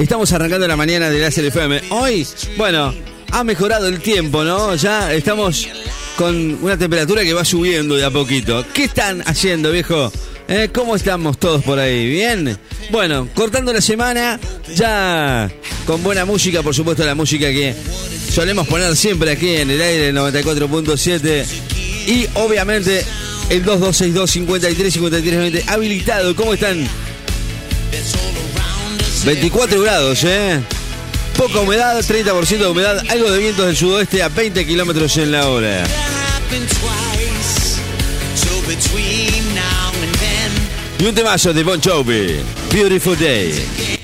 Estamos arrancando la mañana de la FM. Hoy, bueno, ha mejorado el tiempo, ¿no? Ya estamos con una temperatura que va subiendo de a poquito. ¿Qué están haciendo, viejo? ¿Eh? ¿Cómo estamos todos por ahí? ¿Bien? Bueno, cortando la semana, ya con buena música, por supuesto, la música que solemos poner siempre aquí en el aire, el 94.7. Y obviamente el 2262 53 53 20 habilitado. ¿Cómo están? 24 grados, ¿eh? Poca humedad, 30% de humedad, algo de vientos del sudoeste a 20 kilómetros en la hora. Y un temazo de Bon Jovi, Beautiful Day.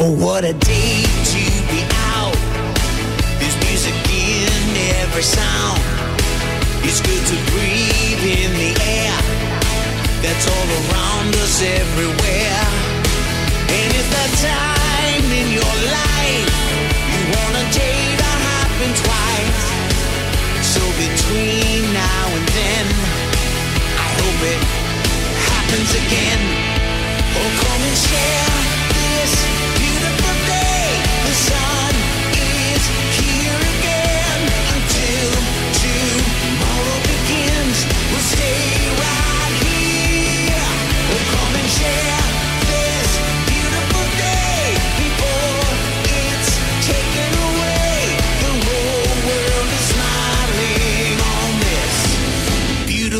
Oh, what a day to be out. There's music in every sound. It's good to breathe in the air that's all around us everywhere. And it's that time in your life you want a day to happen twice. So between now and then, I hope it happens again. Oh, come and share.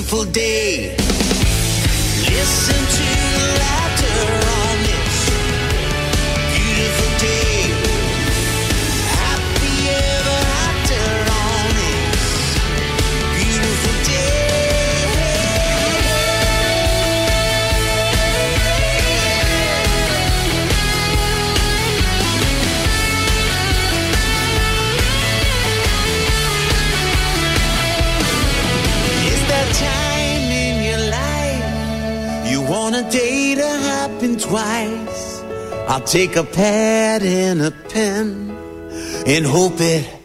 Beautiful day. Twice. I'll take a pad and a pen and hope it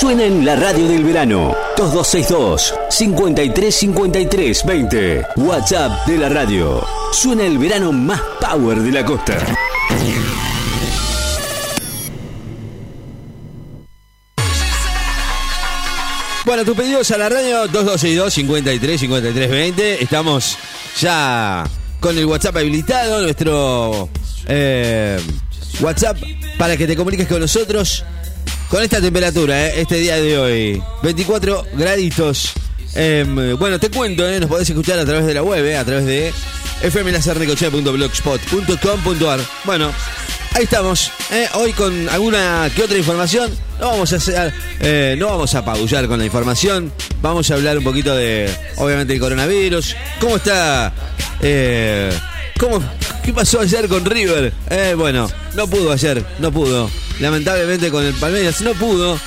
Suena en la radio del verano. 2262 5353 20. WhatsApp de la radio. Suena el verano más power de la costa. Bueno, tus pedidos a la radio 2262 53 53 20. Estamos ya con el WhatsApp habilitado, nuestro eh, WhatsApp para que te comuniques con nosotros con esta temperatura, ¿eh? este día de hoy, 24 graditos. Em, bueno, te cuento, ¿eh? nos podés escuchar a través de la web, ¿eh? a través de fmlacernecochea.blogspot.com.ar. Bueno, ahí estamos. Hoy con alguna que otra información. No vamos a hacer, no vamos a apabullar con la información. Vamos a hablar un poquito de, obviamente, el coronavirus. ¿Cómo está? ¿Cómo, ¿Qué pasó ayer con River? bueno, no pudo ayer, no pudo lamentablemente con el Palmeiras no pudo.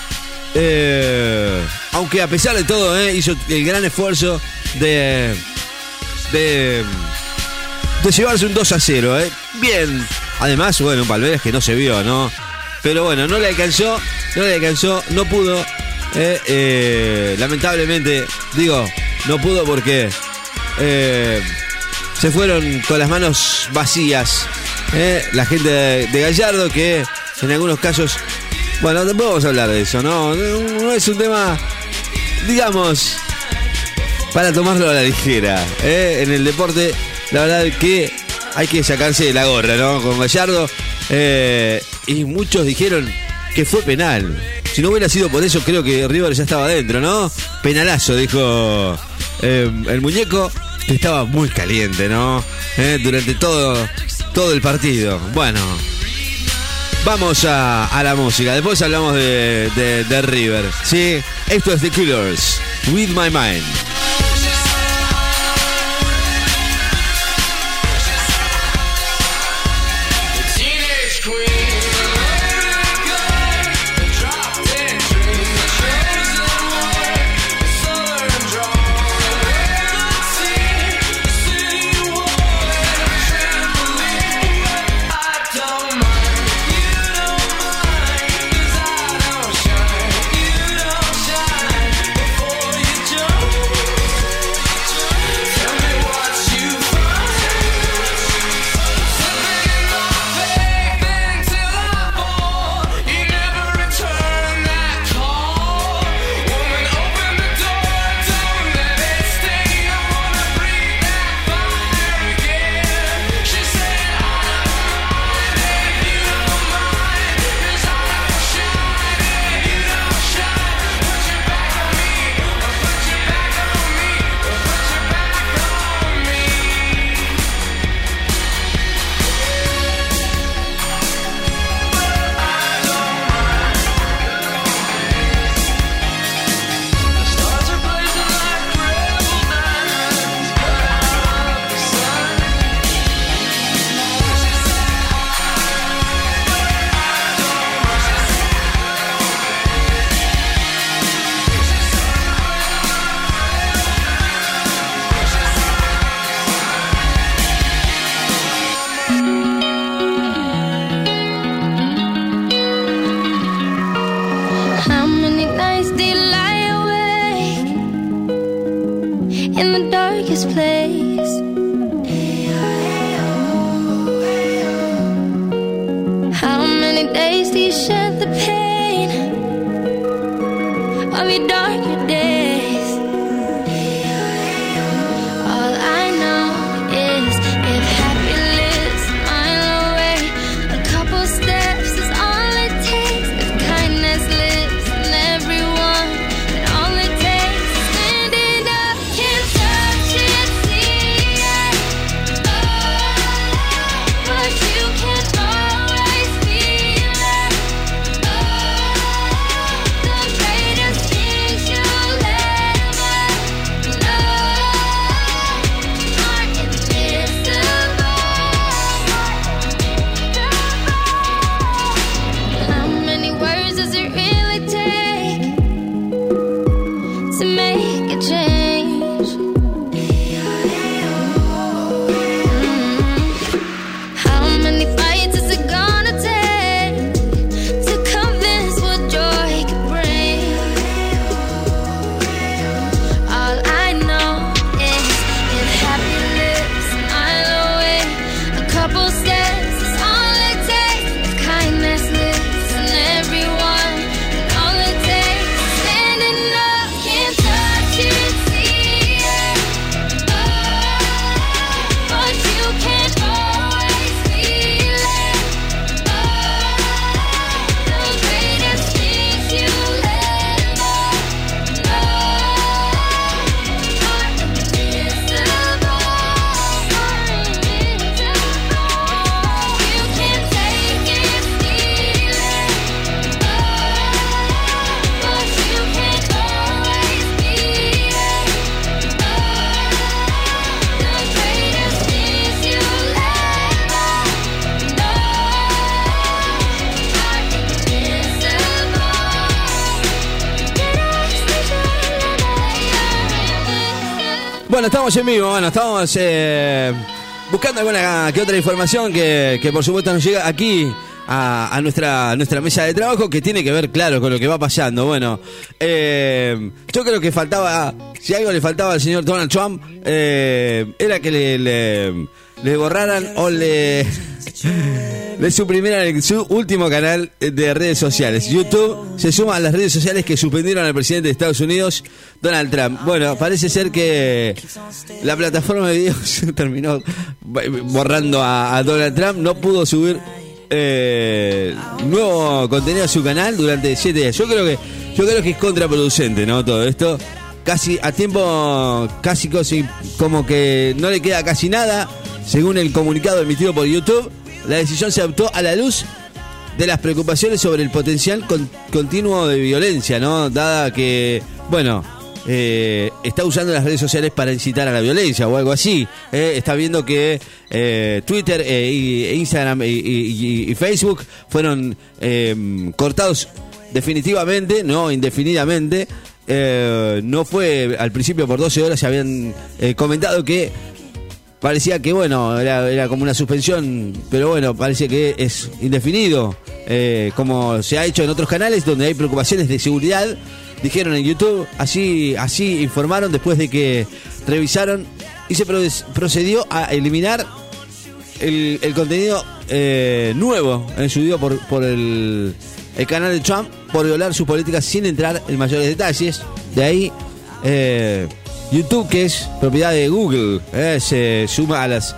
Eh, aunque a pesar de todo, eh, hizo el gran esfuerzo de, de, de llevarse un 2 a 0. Eh. Bien. Además, bueno, un Palmeiras que no se vio, ¿no? Pero bueno, no le alcanzó, no le alcanzó, no pudo. lamentablemente, digo, no pudo porque se fueron con las manos vacías. la gente de Gallardo que en algunos casos Bueno, después vamos a hablar de eso, ¿no? No es un tema, digamos, para tomarlo a la ligera. ¿eh? En el deporte, la verdad que hay que sacarse de la gorra, ¿no? Con Gallardo. eh, y muchos dijeron que fue penal. Si no hubiera sido por eso, creo que River ya estaba adentro, ¿no? Penalazo, dijo eh, el muñeco, estaba muy caliente, ¿no? Eh, durante todo, todo el partido. Bueno, vamos a, a la música. Después hablamos de, de- de River. Sí, esto es The Killers, With My Mind. In the darkest place? Estamos en vivo, bueno, estamos eh, buscando alguna que otra información que, que por supuesto nos llega aquí a, a nuestra, nuestra mesa de trabajo que tiene que ver, claro, con lo que va pasando. Bueno, eh, yo creo que faltaba, si algo le faltaba al señor Donald Trump, eh, era que le, le, le borraran o le... le suprimieron el- su último canal de redes sociales. YouTube se suma a las redes sociales que suspendieron al presidente de Estados Unidos, Donald Trump. Bueno, parece ser que la plataforma de videos terminó borrando a, a Donald Trump. No pudo subir eh, nuevo contenido a su canal durante siete días. Yo creo que yo creo que es contraproducente, ¿no? Todo esto. Casi a tiempo, casi casi como que no le queda casi nada. Según el comunicado emitido por YouTube, la decisión se adoptó a la luz de las preocupaciones sobre el potencial con- continuo de violencia, ¿no? Dada que, bueno, eh, está usando las redes sociales para incitar a la violencia o algo así. ¿eh? Está viendo que eh, Twitter e Instagram y, Facebook fueron cortados definitivamente, no indefinidamente. No fue al principio por 12 horas, se habían comentado que parecía que bueno, era, era como una suspensión, pero bueno, parece que es indefinido, eh, como se ha hecho en otros canales donde hay preocupaciones de seguridad, dijeron en YouTube, así, así informaron después de que revisaron y se pro- procedió a eliminar el, el contenido eh, nuevo eh, subido por, por el, el canal de Trump por violar sus políticas sin entrar en mayores detalles. De ahí, eh, YouTube, que es propiedad de Google, eh, se suma a las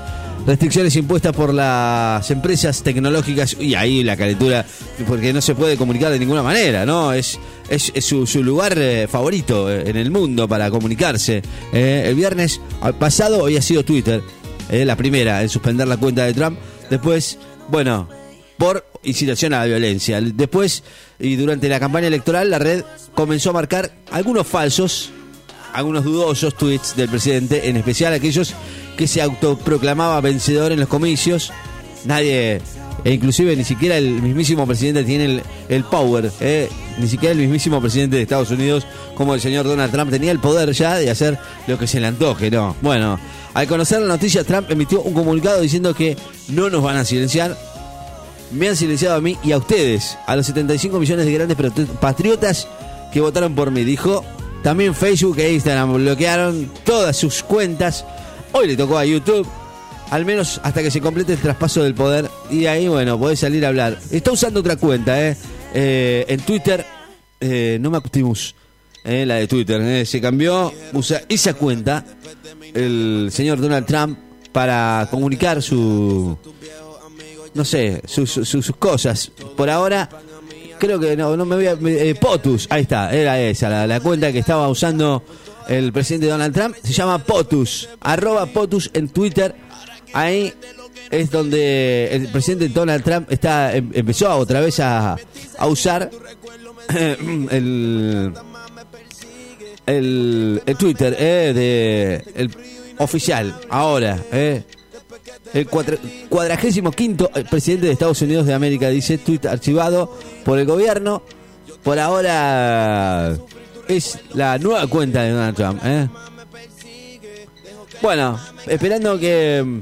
restricciones impuestas por las empresas tecnológicas y ahí la calentura, porque no se puede comunicar de ninguna manera, ¿no? Es, es, su, su lugar eh, favorito eh, en el mundo para comunicarse. El viernes pasado había sido Twitter, la primera en suspender la cuenta de Trump. Después, bueno, por incitación a la violencia. Después, y durante la campaña electoral, la red comenzó a marcar algunos falsos, algunos dudosos tweets del presidente, en especial aquellos que se autoproclamaba vencedor en los comicios. Nadie, e inclusive ni siquiera el mismísimo presidente tiene el, el power, eh, ni siquiera el mismísimo presidente de Estados Unidos, como el señor Donald Trump, tenía el poder ya de hacer lo que se le antoje, ¿no? Bueno, al conocer la noticia, Trump emitió un comunicado diciendo que no nos van a silenciar, me han silenciado a mí y a ustedes, a los 75 millones de grandes patri- patriotas que votaron por mí. Dijo, también Facebook e Instagram bloquearon todas sus cuentas. Hoy le tocó a YouTube, al menos hasta que se complete el traspaso del poder. Y ahí, bueno, podés salir a hablar. Está usando otra cuenta, ¿eh? Eh, en Twitter, eh, no me Optimus, eh, la de Twitter. eh, se cambió, usa esa cuenta, el señor Donald Trump, para comunicar su no sé, sus cosas. Por ahora, creo que no, no me voy a. eh, POTUS, ahí está, era esa, la, cuenta que estaba usando el presidente Donald Trump. Se llama POTUS, arroba POTUS en Twitter. Ahí es donde el presidente Donald Trump está em- empezó otra vez a, a usar el, el, el Twitter eh, de el oficial ahora eh, el cuadragésimo quinto presidente de Estados Unidos de América dice tweet archivado por el gobierno. Por ahora es la nueva cuenta de Donald Trump. ¿eh? Bueno, esperando que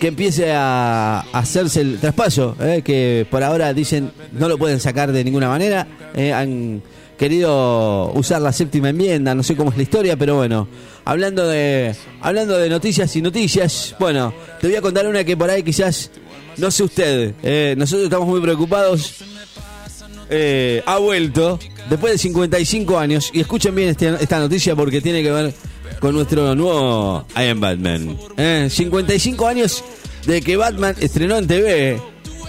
que empiece a hacerse el traspaso, ¿eh? que por ahora dicen no lo pueden sacar de ninguna manera. ¿eh? Han querido usar la séptima enmienda, no sé cómo es la historia, pero bueno, hablando de hablando de noticias y noticias, bueno, te voy a contar una que por ahí quizás no sé usted, ¿eh? nosotros estamos muy preocupados. Eh, ha vuelto después de 55 años y escuchen bien este- esta noticia porque tiene que ver con nuestro nuevo I Am Batman. ¿eh? 55 años de que Batman estrenó en TV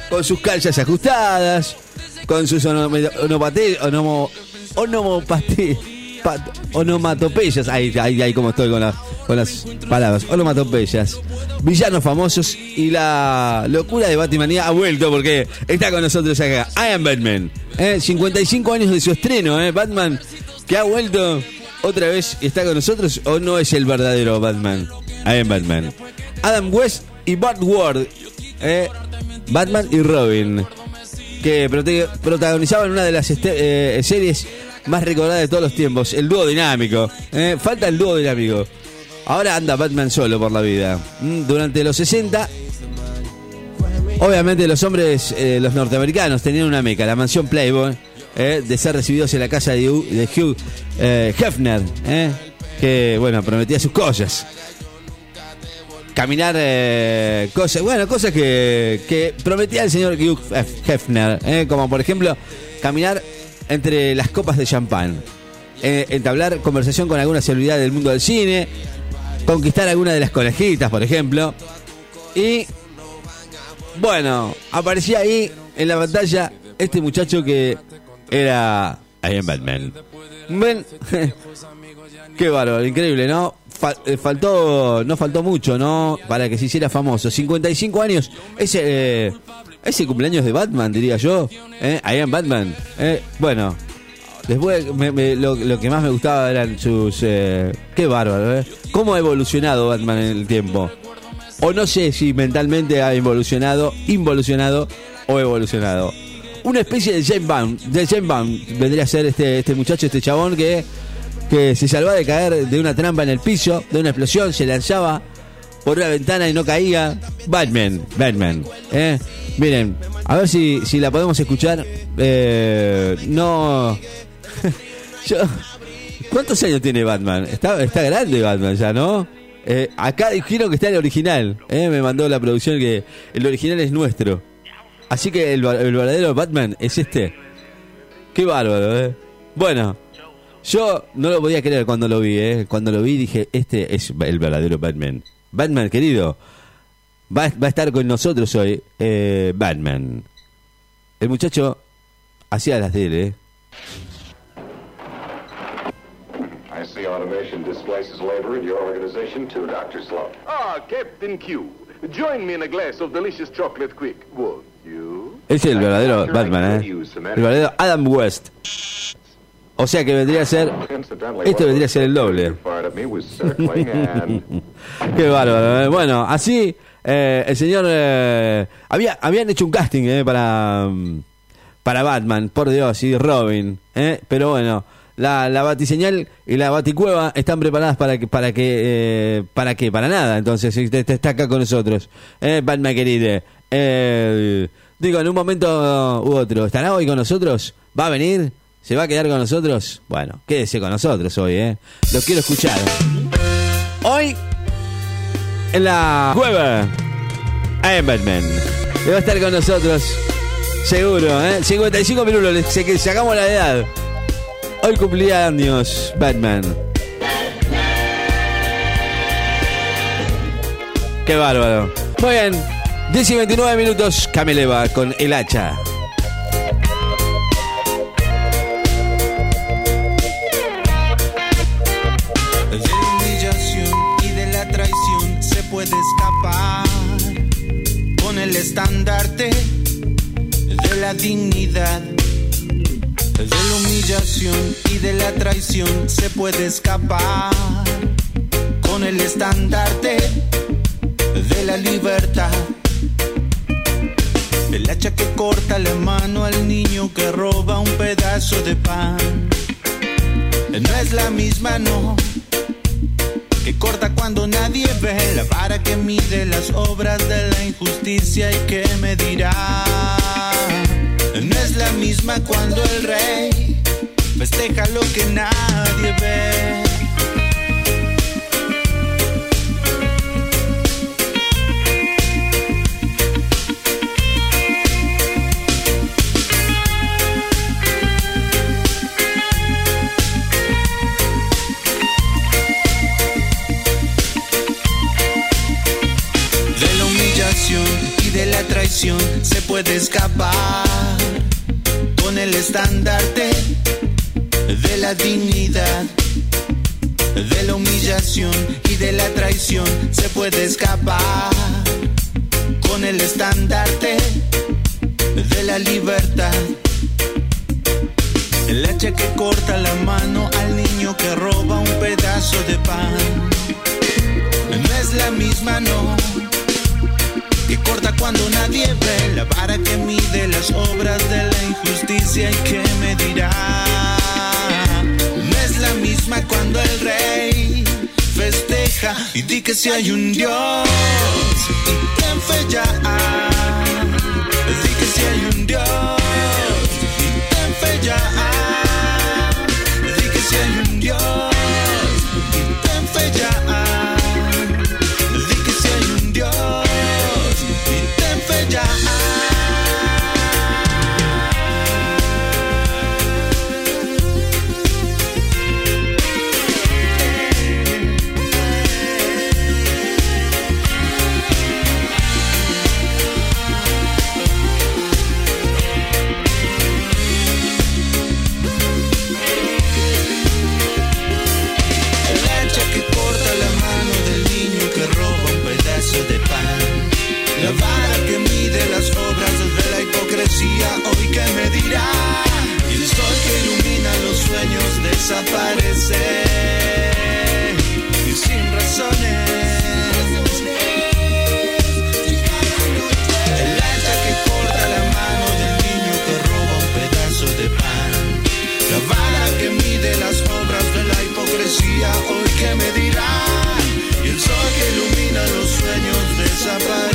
con sus calzas ajustadas, con sus onopate- onomo- onomatopeyas. Ahí, ahí, ahí como estoy con, las con las palabras. Onomatopeyas. Villanos famosos y la locura de Batmanía ha vuelto porque está con nosotros acá. I am Batman. ¿eh? 55 años de su estreno, ¿eh? Batman que ha vuelto otra vez y está con nosotros o no es el verdadero Batman. I am Batman. Adam West y Bart Ward. ¿eh? Batman y Robin que protagonizaban una de las este- eh, series más recordadas de todos los tiempos, el dúo dinámico. ¿eh? Falta el dúo dinámico. Ahora anda Batman solo por la vida. Mm, Durante los 60, obviamente los hombres, eh, los norteamericanos, tenían una meca, la mansión Playboy, de ser recibidos en la casa de, Hugh- Hefner, que, bueno, prometía sus cosas. Caminar eh, cosas, bueno, cosas que, que prometía el señor Hugh Hefner, eh, como por ejemplo caminar entre las copas de champán, eh, entablar conversación con alguna celebridad del mundo del cine, conquistar alguna de las conejitas, por ejemplo, y bueno, aparecía ahí en la pantalla este muchacho que era I am Batman. Ven, qué bárbaro, increíble, ¿no? Eh, faltó, no faltó mucho, ¿no? Para que se hiciera famoso. 55 años, ese, eh, ese cumpleaños de Batman, diría yo. ¿eh? I am Batman. ¿eh? Bueno, después me- me- lo, que más me gustaba eran sus... eh, qué bárbaro, ¿eh? ¿Cómo ha evolucionado Batman en el tiempo? O no sé si mentalmente ha evolucionado, involucionado o evolucionado. Una especie de James Bond, de James Bond vendría a ser este, este muchacho, este chabón que, que se salvaba de caer de una trampa en el piso, de una explosión, se lanzaba por una ventana y no caía. Batman, Batman. ¿eh? Miren, a ver si, si la podemos escuchar. Eh, no. Yo, ¿Cuántos años tiene Batman? Está, está grande Batman ya, ¿no? Eh, acá dijeron que está el original. ¿eh? Me mandó la producción que el original es nuestro. Así que el, el verdadero Batman es este. Qué bárbaro, ¿eh? Bueno, yo no lo podía creer cuando lo vi, ¿eh? Cuando lo vi dije, este es el verdadero Batman. Batman, querido, va, va a estar con nosotros hoy. eh, Batman. El muchacho hacía las de él, ¿eh? I see automation displaces labor in your organization too, Dr. Sloan. Ah, Captain Q. Join me in a glass of delicious chocolate quick, won't you? Es el verdadero Batman, ¿eh? El verdadero Adam West. O sea que vendría a ser... Este vendría a ser el doble. Qué bárbaro. ¿eh? Bueno, así eh, el señor... eh, había, habían hecho un casting eh, para, para Batman, por Dios, y Robin. eh, pero bueno, la, la batiseñal y la baticueva están preparadas para que... Para que eh, ¿Para qué? Para nada. Entonces, este está acá con nosotros. Batman querido. Digo, en un momento u otro, ¿estará hoy con nosotros? ¿Va a venir? ¿Se va a quedar con nosotros? Bueno, quédese con nosotros hoy, ¿eh? Lo quiero escuchar. Hoy en la Batman. Que va a estar con nosotros. Seguro, ¿eh? 55 minutos, que sacamos la edad. Hoy cumplía años Batman. Qué bárbaro. Muy bien. 10 y 29 minutos, Cameleva con el hacha. Estandarte de la dignidad. De la humillación y de la traición se puede escapar con el estandarte de la libertad. El hacha que corta la mano al niño que roba un pedazo de pan. No es la misma, no. Que corta cuando nadie ve la vara que mide las obras de la injusticia y que me dirá. No es la misma cuando el rey festeja lo que nadie ve. Se puede escapar con el estandarte de la dignidad. De la humillación y de la traición se puede escapar con el estandarte de la libertad. El hacha que corta la mano al niño que roba un pedazo de pan no es la misma, no. Que corta cuando nadie ve la vara que mide las obras de la injusticia y que me dirá. No es la misma cuando el rey festeja y di que si hay un Dios y ten fe ya. Di que si hay un Dios desaparece y sin razones. El hacha que corta la mano del niño que roba un pedazo de pan. La vara que mide las obras de la hipocresía, hoy que me dirán. Y el sol que ilumina los sueños desaparece.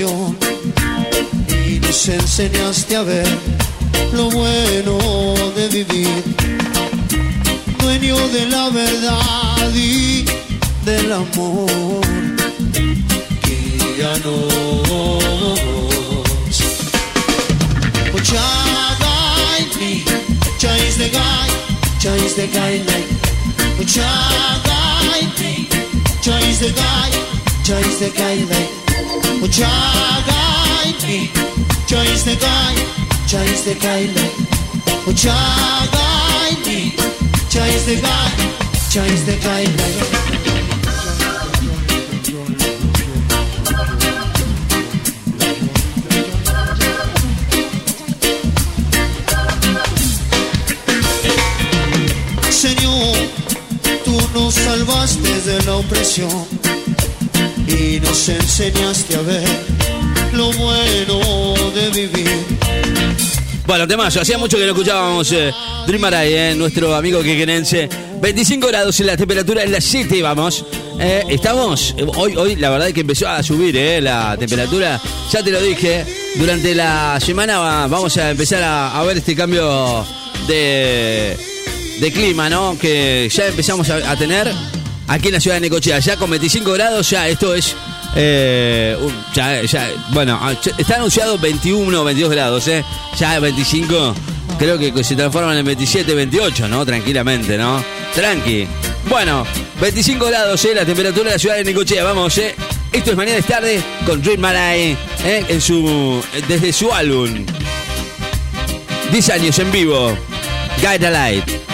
Y nos enseñaste a ver lo bueno de vivir. Dueño de la verdad y del amor. Guíanos. Guide me. Is the guide. Is the guide light. Jah guide me. Is the guide. The guide Jah is the guide. Jah is the guide light. Señor, tú nos salvaste de la opresión y nos enseñaste a ver lo bueno de vivir. Bueno, temazo, hacía mucho que no escuchábamos eh, Dream eh, nuestro amigo quequenense. 25 grados en la temperatura en la City, vamos. Eh, estamos, eh, hoy, hoy la verdad es que empezó a subir eh, la temperatura. Ya te lo dije, durante la semana va- vamos a empezar a, ver este cambio de, de clima, ¿no? Que ya empezamos a, a tener aquí en la ciudad de Necochea. Ya con 25 grados, ya esto es eh, bueno, ah, está anunciado 21 o 22 grados, ¿eh? Ya 25, creo que se transforman en 27, 28, ¿no? Tranquilamente, ¿no? Tranqui. Bueno, 25 grados, ¿eh? La temperatura de la ciudad de Necochea, vamos. Esto es Mañana es Tarde con Dream Marai, desde su álbum. 10 años en vivo. Guide a Light.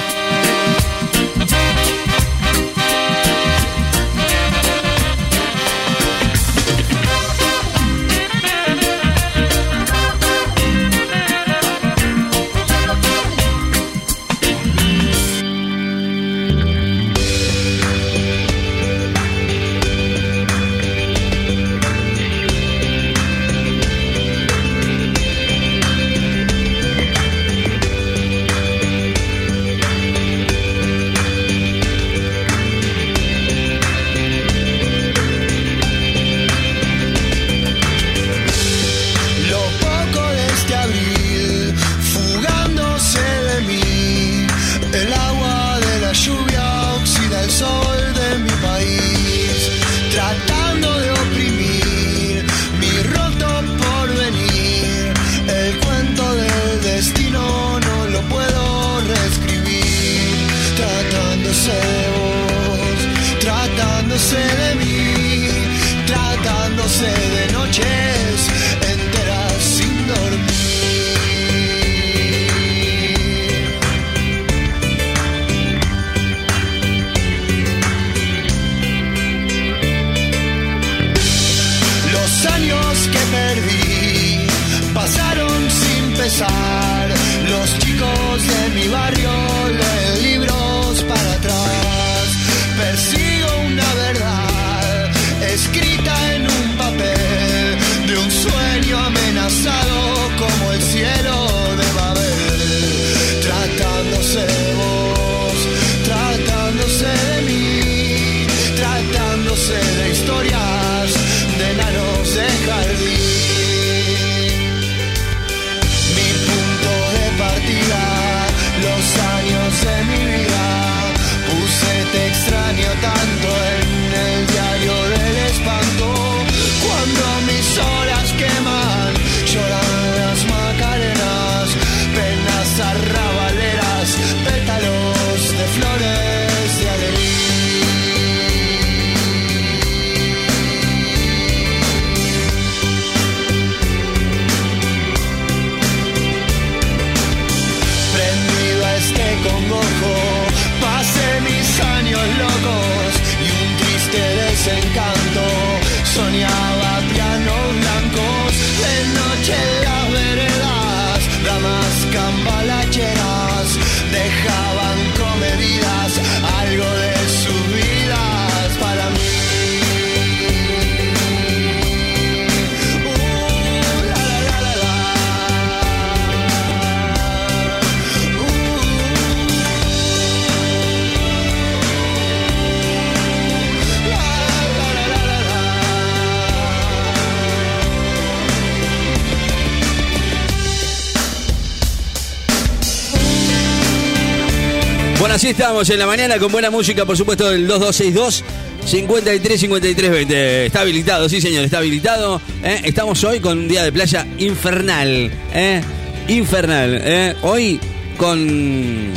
Estamos en la mañana con buena música, por supuesto, del 2262. 53 53 20. Está habilitado, sí señor, está habilitado. ¿eh? Estamos hoy con un día de playa infernal. ¿eh? Infernal. ¿eh? Hoy con,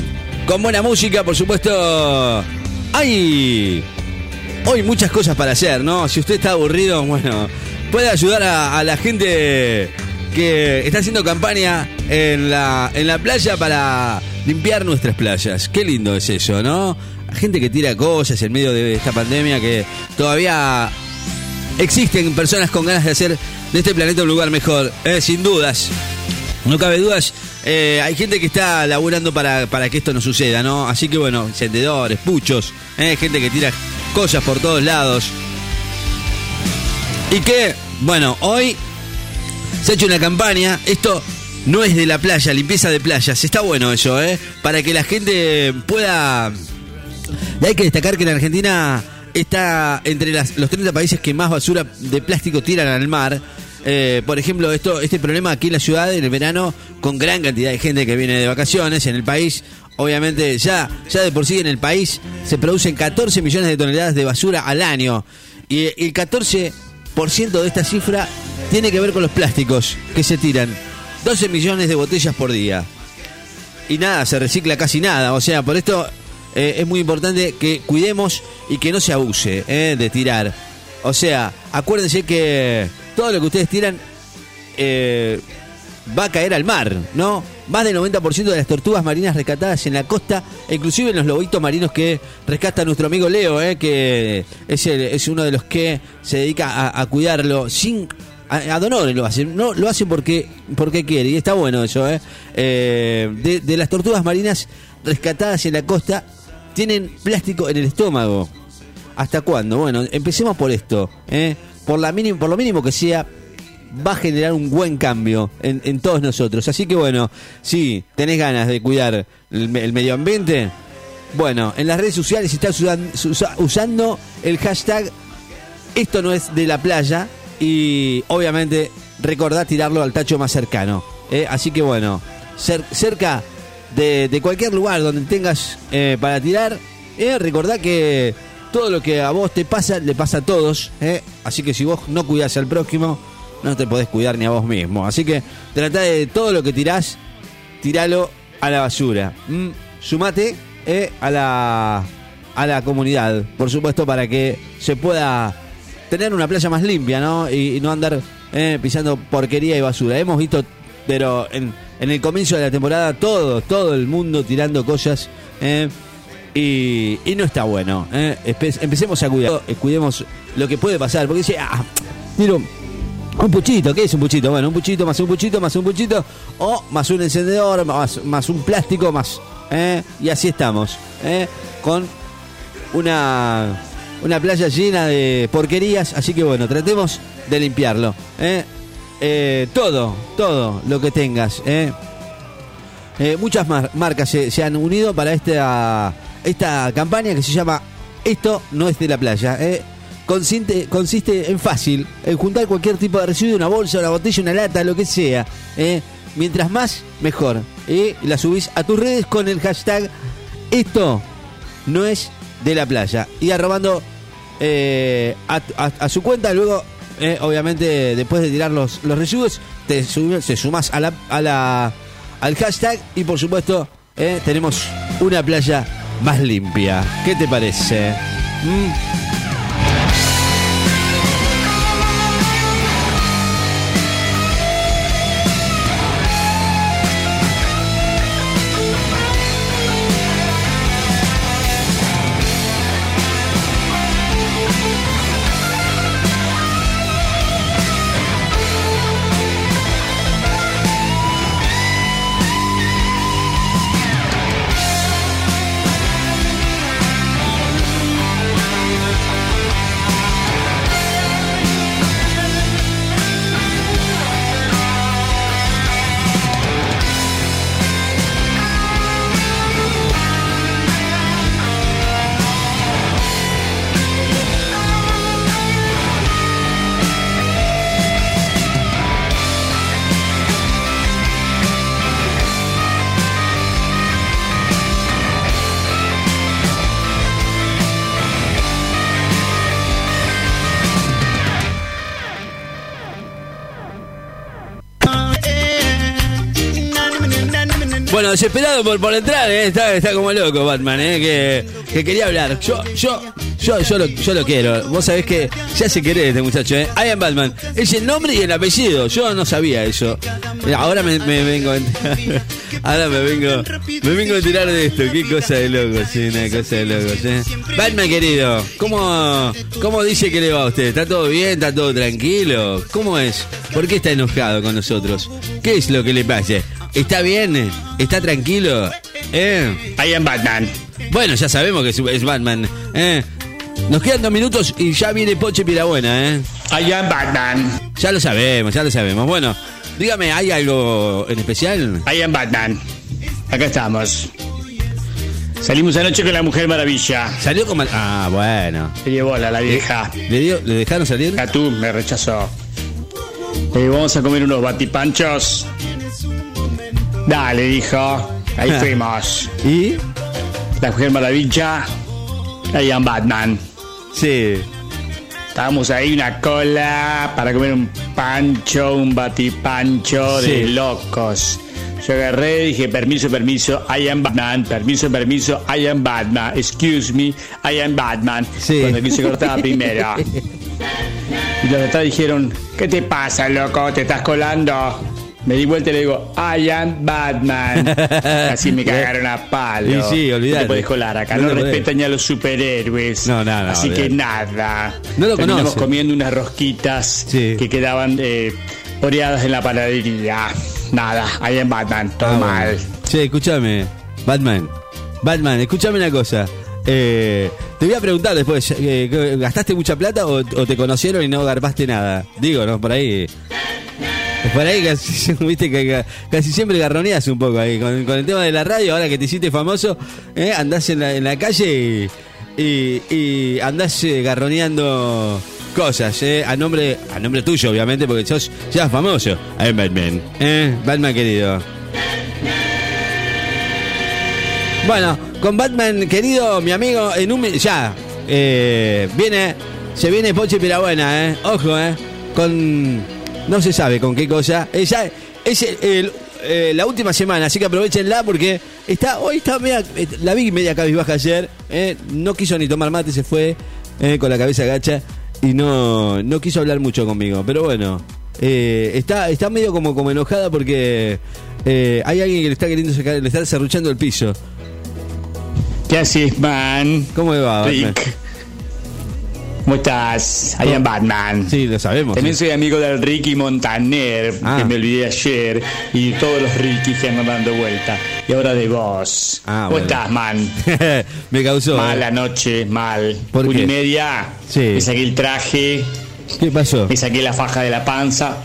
con buena música, por supuesto. Hay hoy muchas cosas para hacer, ¿no? Si usted está aburrido, bueno, puede ayudar a, a la gente que está haciendo campaña en la, en la playa para limpiar nuestras playas. Qué lindo es eso, ¿no? Gente que tira cosas en medio de esta pandemia que todavía existen personas con ganas de hacer de este planeta un lugar mejor, ¿eh? sin dudas. No cabe dudas, eh, hay gente que está laburando para, para que esto no suceda, ¿no? Así que bueno, encendedores, puchos, ¿eh? gente que tira cosas por todos lados. Y que, bueno, hoy se ha hecho una campaña, esto no es de la playa, limpieza de playas, está bueno eso, ¿eh? Para que la gente pueda... Y hay que destacar que en Argentina está entre las- los 30 países que más basura de plástico tiran al mar. Eh, por ejemplo, esto, este problema aquí en la ciudad en el verano, con gran cantidad de gente que viene de vacaciones en el país. Obviamente, ya, ya de por sí en el país se producen 14 millones de toneladas de basura al año. Y el 14% de esta cifra tiene que ver con los plásticos que se tiran. 12 millones de botellas por día y nada, se recicla casi nada. O sea, por esto eh, es muy importante que cuidemos y que no se abuse eh, de tirar. O sea, acuérdense que todo lo que ustedes tiran eh, va a caer al mar, ¿no? Más del 90% de las tortugas marinas rescatadas en la costa, inclusive en los lobitos marinos que rescata nuestro amigo Leo, que es, el- es uno de los que se dedica a cuidarlo sin a, donores lo hacen, no lo hacen porque porque quiere y está bueno eso, eh. Eh, de, las tortugas marinas rescatadas en la costa tienen plástico en el estómago. ¿Hasta cuándo? Bueno, empecemos por esto, ¿eh? por la mínimo, por lo mínimo que sea, va a generar un buen cambio en, todos nosotros. Así que bueno, si tenés ganas de cuidar el, el medio ambiente, bueno, en las redes sociales estás usan- usa- usando el hashtag esto no es de la playa y obviamente recordá tirarlo al tacho más cercano. ¿eh? Así que bueno, cer- cerca de, cualquier lugar donde tengas eh, para tirar, eh, recordá que todo lo que a vos te pasa, le pasa a todos. ¿eh? Así que si vos no cuidás al próximo, no te podés cuidar ni a vos mismo. Así que tratá de todo lo que tirás, tiralo a la basura. Sumate a la a la comunidad, por supuesto, para que se pueda tener una playa más limpia, ¿no? Y, no andar eh, pisando porquería y basura. Hemos visto, pero en, el comienzo de la temporada, todo, todo el mundo tirando cosas. eh, y, y no está bueno. eh. Empecemos a cuidar, eh, cuidemos lo que puede pasar. Porque dice, ah, tiro un puchito, ¿qué es un puchito? Bueno, un puchito más un puchito más un puchito, o más un encendedor, más, más un plástico, más. ¿eh? Y así estamos, con una, una playa llena de porquerías. Así que bueno, tratemos de limpiarlo. ¿eh? Eh, todo, todo lo que tengas. ¿eh? Muchas mar- marcas se, se han unido para esta, esta campaña que se llama Esto no es de la playa. Consiste, consiste en fácil, en juntar cualquier tipo de residuo, una bolsa, una botella, una lata, lo que sea. Mientras más, mejor. Y la subís a tus redes con el hashtag Esto no es de la playa. Y arrobando eh, a, a- a su cuenta, luego, eh, obviamente, después de tirar los, los residuos, te, sumás a la, a la, al hashtag y, por supuesto, eh, tenemos una playa más limpia. ¿Qué te parece? ¿Mm? Desesperado por, por entrar, ¿eh? está, está como loco Batman, ¿eh? que, que quería hablar. Yo, yo, yo, yo, lo, yo lo quiero. Vos sabés que se hace querer este muchacho, ¿eh? I am Batman. Es el nombre y el apellido. Yo no sabía eso. Ahora me, vengo a. Ahora me vengo, me vengo a enterar de esto. Qué cosa de locos, sí, cosa de locos, ¿eh? Batman, querido, ¿cómo, ¿cómo dice que le va a usted? ¿Está todo bien? ¿Está todo tranquilo? ¿Cómo es? ¿Por qué está enojado con nosotros? ¿Qué es lo que le pasa? ¿Está bien? ¿Está tranquilo? ¿Eh? I am Batman. Bueno, ya sabemos que es- Batman. ¿eh? Nos quedan dos minutos y ya viene Poche Pirabuena, ¿eh? I am Batman. Ya lo sabemos, ya lo sabemos. Bueno, dígame, ¿hay algo en especial? I am Batman. Acá estamos. Salimos anoche con la Mujer Maravilla. ¿Salió con Ah, bueno. Se llevó la, la vieja. ¿Le, dio, ¿Le dejaron salir? Gatú me rechazó. Eh, vamos a comer unos batipanchos. Dale, dijo. Ahí fuimos. ¿Y? La Mujer Maravilla. I am Batman. Sí. Estábamos ahí una cola para comer un pancho, un batipancho de Sí. locos. Yo agarré, dije, permiso, permiso, I am Batman, permiso, permiso, I am Batman, excuse me, I am Batman. Sí. Cuando quise cortar primero. Y los de atrás dijeron, ¿qué te pasa, loco? ¿Te estás colando? Me di vuelta y le digo, I am Batman. Así me cagaron a palo. Y sí, olvidate. No te puedes colar acá, No no, podés. respetan ni a los superhéroes. No, no, no, Así que nada. No lo Terminamos conoce. comiendo unas rosquitas Sí. que quedaban eh, oreadas en la panadería. Nada, ahí en Batman, todo Ah, mal. Che, escúchame, Batman. Batman, escúchame una cosa. Eh, te voy a preguntar después, eh, ¿gastaste mucha plata o, o te conocieron y no garpaste nada? Digo, ¿no? Por ahí. Por ahí casi, viste que casi siempre garroneas un poco ahí con, el tema de la radio, ahora que te hiciste famoso, eh, andás en la, en la calle y, y, y andás eh, garroneando cosas, eh, a nombre a nombre tuyo, obviamente, porque sos ya famoso. Batman, eh, Batman querido. Bueno, con Batman, querido, mi amigo, en un ya eh, viene, se viene Poche Pirabuena, eh, ojo, eh, con no se sabe con qué cosa. Eh, ya es el- el- eh, la última semana, así que aprovechenla porque está hoy está media, eh, la vi media cabizbaja ayer, eh, no quiso ni tomar mate, se fue eh, con la cabeza gacha y no, no quiso hablar mucho conmigo. Pero bueno, eh, está, está medio como, como enojada porque eh, hay alguien que le está queriendo sacar, le está cerruchando el piso. ¿Qué haces, man? ¿Cómo va? ¿Cómo estás? I am Batman. Sí, lo sabemos. También sí. soy amigo del Ricky Montaner, Ah. que me olvidé ayer, y todos los Ricky que andan dando vuelta. Y ahora de vos. Ah, ¿Cómo bueno. estás, man? Me causó. Mal la noche, mal. ¿Por Una qué? y media. Sí. Me saqué el traje, ¿Qué pasó? me saqué la faja de la panza,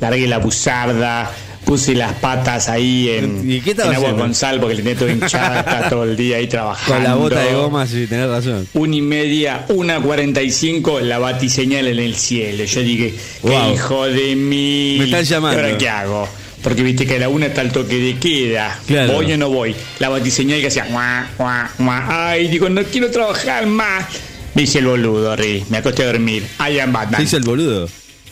largué la buzarda, puse las patas ahí en, ¿Y qué estaba en agua con sal porque le tenía todo hinchada, está todo el día ahí trabajando. Con la bota de goma, sí, tenés razón. Una y media, una cuarenta y cinco, la batiseñal en el cielo. Yo dije, qué hijo de mí. Me están llamando. ¿Y ahora qué hago? Porque viste que a la una está el toque de queda. Claro. ¿Voy o no voy? La batiseñal que hacía, guá, guá, guá. Ay, digo, no quiero trabajar más. Me hice el boludo, Ri. Me acosté a dormir. I am Batman. Se hizo el boludo.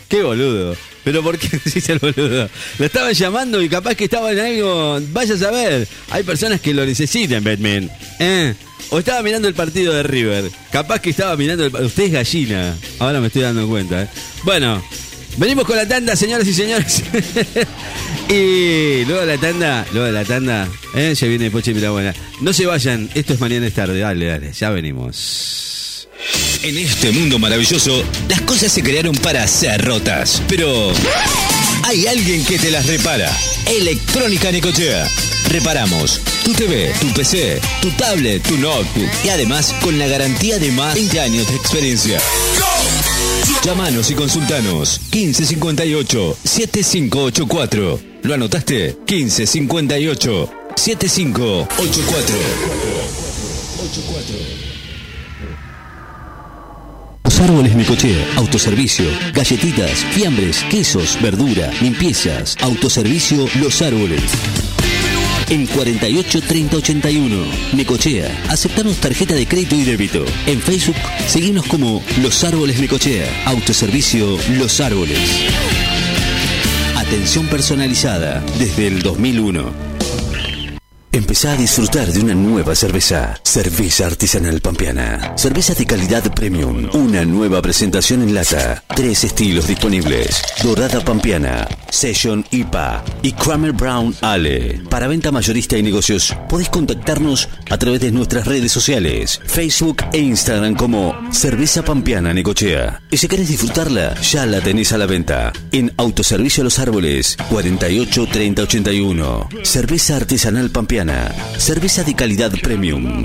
¿Qué boludo? ¿Pero por qué se hizo el boludo? Lo estaban llamando y capaz que estaba en algo. Vaya a saber. Hay personas que lo necesitan, Batman. ¿Eh? O estaba mirando el partido de River. Capaz que estaba mirando el. Usted es gallina. Ahora me estoy dando cuenta. ¿eh? Bueno, venimos con la tanda, señoras y señores. y luego de la tanda, luego de la tanda, ¿eh? ya viene Poche Pirabuena. No se vayan, esto es mañana es tarde. Dale, dale, ya venimos. En este mundo maravilloso, las cosas se crearon para ser rotas. Pero hay alguien que te las repara. Electrónica Nicochea. Reparamos tu TV, tu PC, tu tablet, tu notebook. Y además con la garantía de más de 20 años de experiencia. Llámanos y consultanos 1558 7584. ¿Lo anotaste? 1558 7584. Los árboles Necochea, autoservicio, galletitas, fiambres, quesos, verdura, limpiezas, autoservicio Los Árboles. En 48 30 81, Necochea, aceptamos tarjeta de crédito y débito. En Facebook, seguimos como Los Árboles Necochea, autoservicio Los Árboles. Atención personalizada desde el 2001. Empezá a disfrutar de una nueva cerveza. Cerveza artesanal pampeana. Cerveza de calidad premium. Una nueva presentación en lata. Tres estilos disponibles. Dorada pampeana, Session IPA y Kramer Brown Ale. Para venta mayorista y negocios, podés contactarnos a través de nuestras redes sociales, Facebook e Instagram como Cerveza Pampeana Necochea. Y si querés disfrutarla, ya la tenés a la venta. En Autoservicio Los Árboles, 48 30 81. Cerveza artesanal pampeana. Cerveza de calidad premium.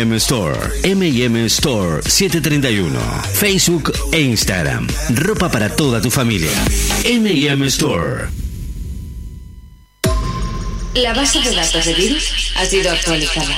Store. M&M Store 731. Facebook e Instagram. Ropa para toda tu familia. M&M Store. La base de datos de virus ha sido actualizada.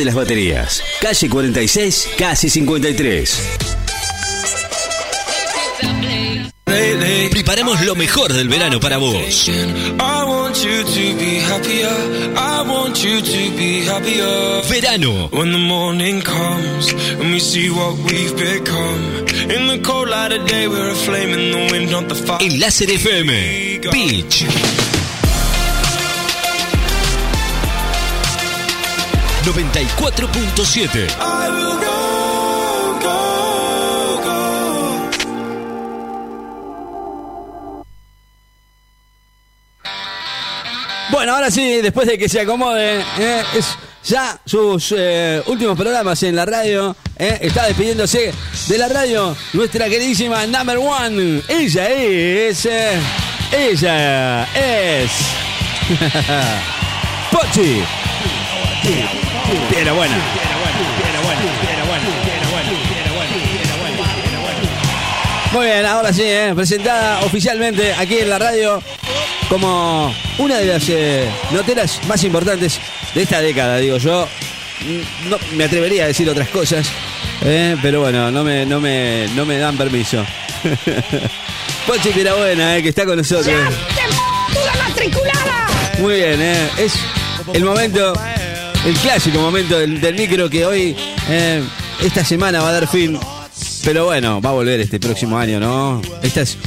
las Baterías, calle 46, casi 53. Preparamos lo mejor del verano para vos. I want you to be happier. I want you to be happier. Verano. When the morning comes 94.7. I will go, go, go. Bueno, ahora sí, después de que se acomode, eh, es ya sus eh, últimos programas en la radio. eh, está despidiéndose de la radio nuestra queridísima number one. Ella es. eh, ella es. Pochi. Piedra buena. Muy bien, ahora sí, eh, presentada oficialmente aquí en la radio como una de las eh, noteras más importantes de esta década, digo yo. Mm, No me atrevería a decir otras cosas, eh, pero bueno, no me, no me, no me dan permiso. Pochi Pirabuena, eh, que está con nosotros. Muy bien, eh, es el momento, el clásico momento del, del micro que hoy, eh, esta semana va a dar fin. Pero bueno, va a volver este próximo año, ¿no? Esta es,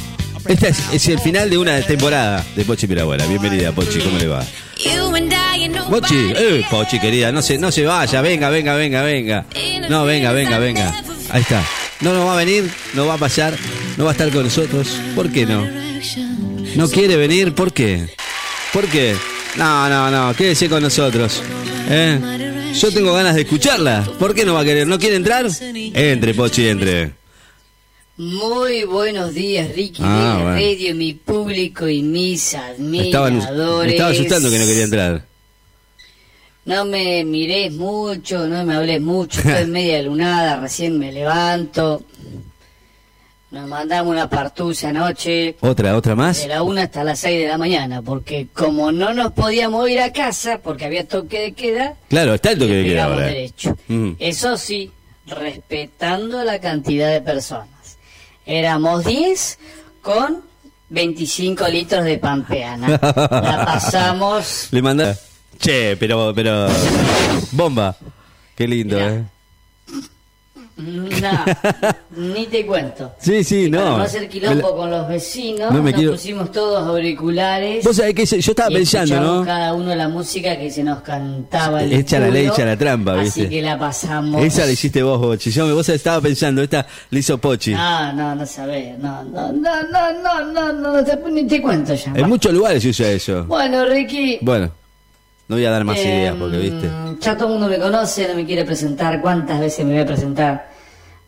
esta es, es el final de una temporada de Pochi Pirabuena. Bienvenida, Pochi, ¿cómo le va? Pochi, eh, Pochi querida, no se, no se vaya, venga, venga, venga, venga. No, venga, venga, venga. Ahí está. No nos va a venir, no va a pasar, no va a estar con nosotros. ¿Por qué no? ¿No quiere venir? ¿Por qué? ¿Por qué? No, no, no, quédese con nosotros. ¿Eh? Yo tengo ganas de escucharla. ¿Por qué no va a querer? ¿No quiere entrar? Entre, Pochi, entre. Muy buenos días, Ricky Ah, de bueno. Radio, mi público y mis Me estaba, me admiradores. estaba asustando que no quería entrar. No me mires mucho, no me hables mucho, estoy media lunada, recién me levanto. Nos mandamos una partusa anoche, ¿Otra, otra más? de la una hasta las seis de la mañana, porque como no nos podíamos ir a casa, porque había toque de queda, Claro, está el toque de queda ahora. derecho. Mm. Eso sí, respetando la cantidad de personas. Éramos 10 con 25 litros de pampeana. La pasamos Le manda. Che, pero, pero. Bomba. Qué lindo, Mirá. ¿eh? No, ni te cuento. Sí, sí, Para no. no hacer quilombo con los vecinos, No me nos quiero- pusimos todos auriculares. Vos sabés que yo estaba y pensando, ¿no? cada uno la música que se nos cantaba. el Echa la ley, echa la trampa, Así ¿viste? que la pasamos. Esa la hiciste vos, Bochi. Yo vos estaba pensando, esta la hizo Pochi. No, no, no sabés. No, no, no, no, no, no, no, te, ni te cuento ya. En muchos lugares se usa eso. Bueno, Ricky. Bueno, no voy a dar más eh, ideas porque, viste. Ya todo el mundo me conoce, no me quiere presentar. ¿Cuántas veces me voy a presentar?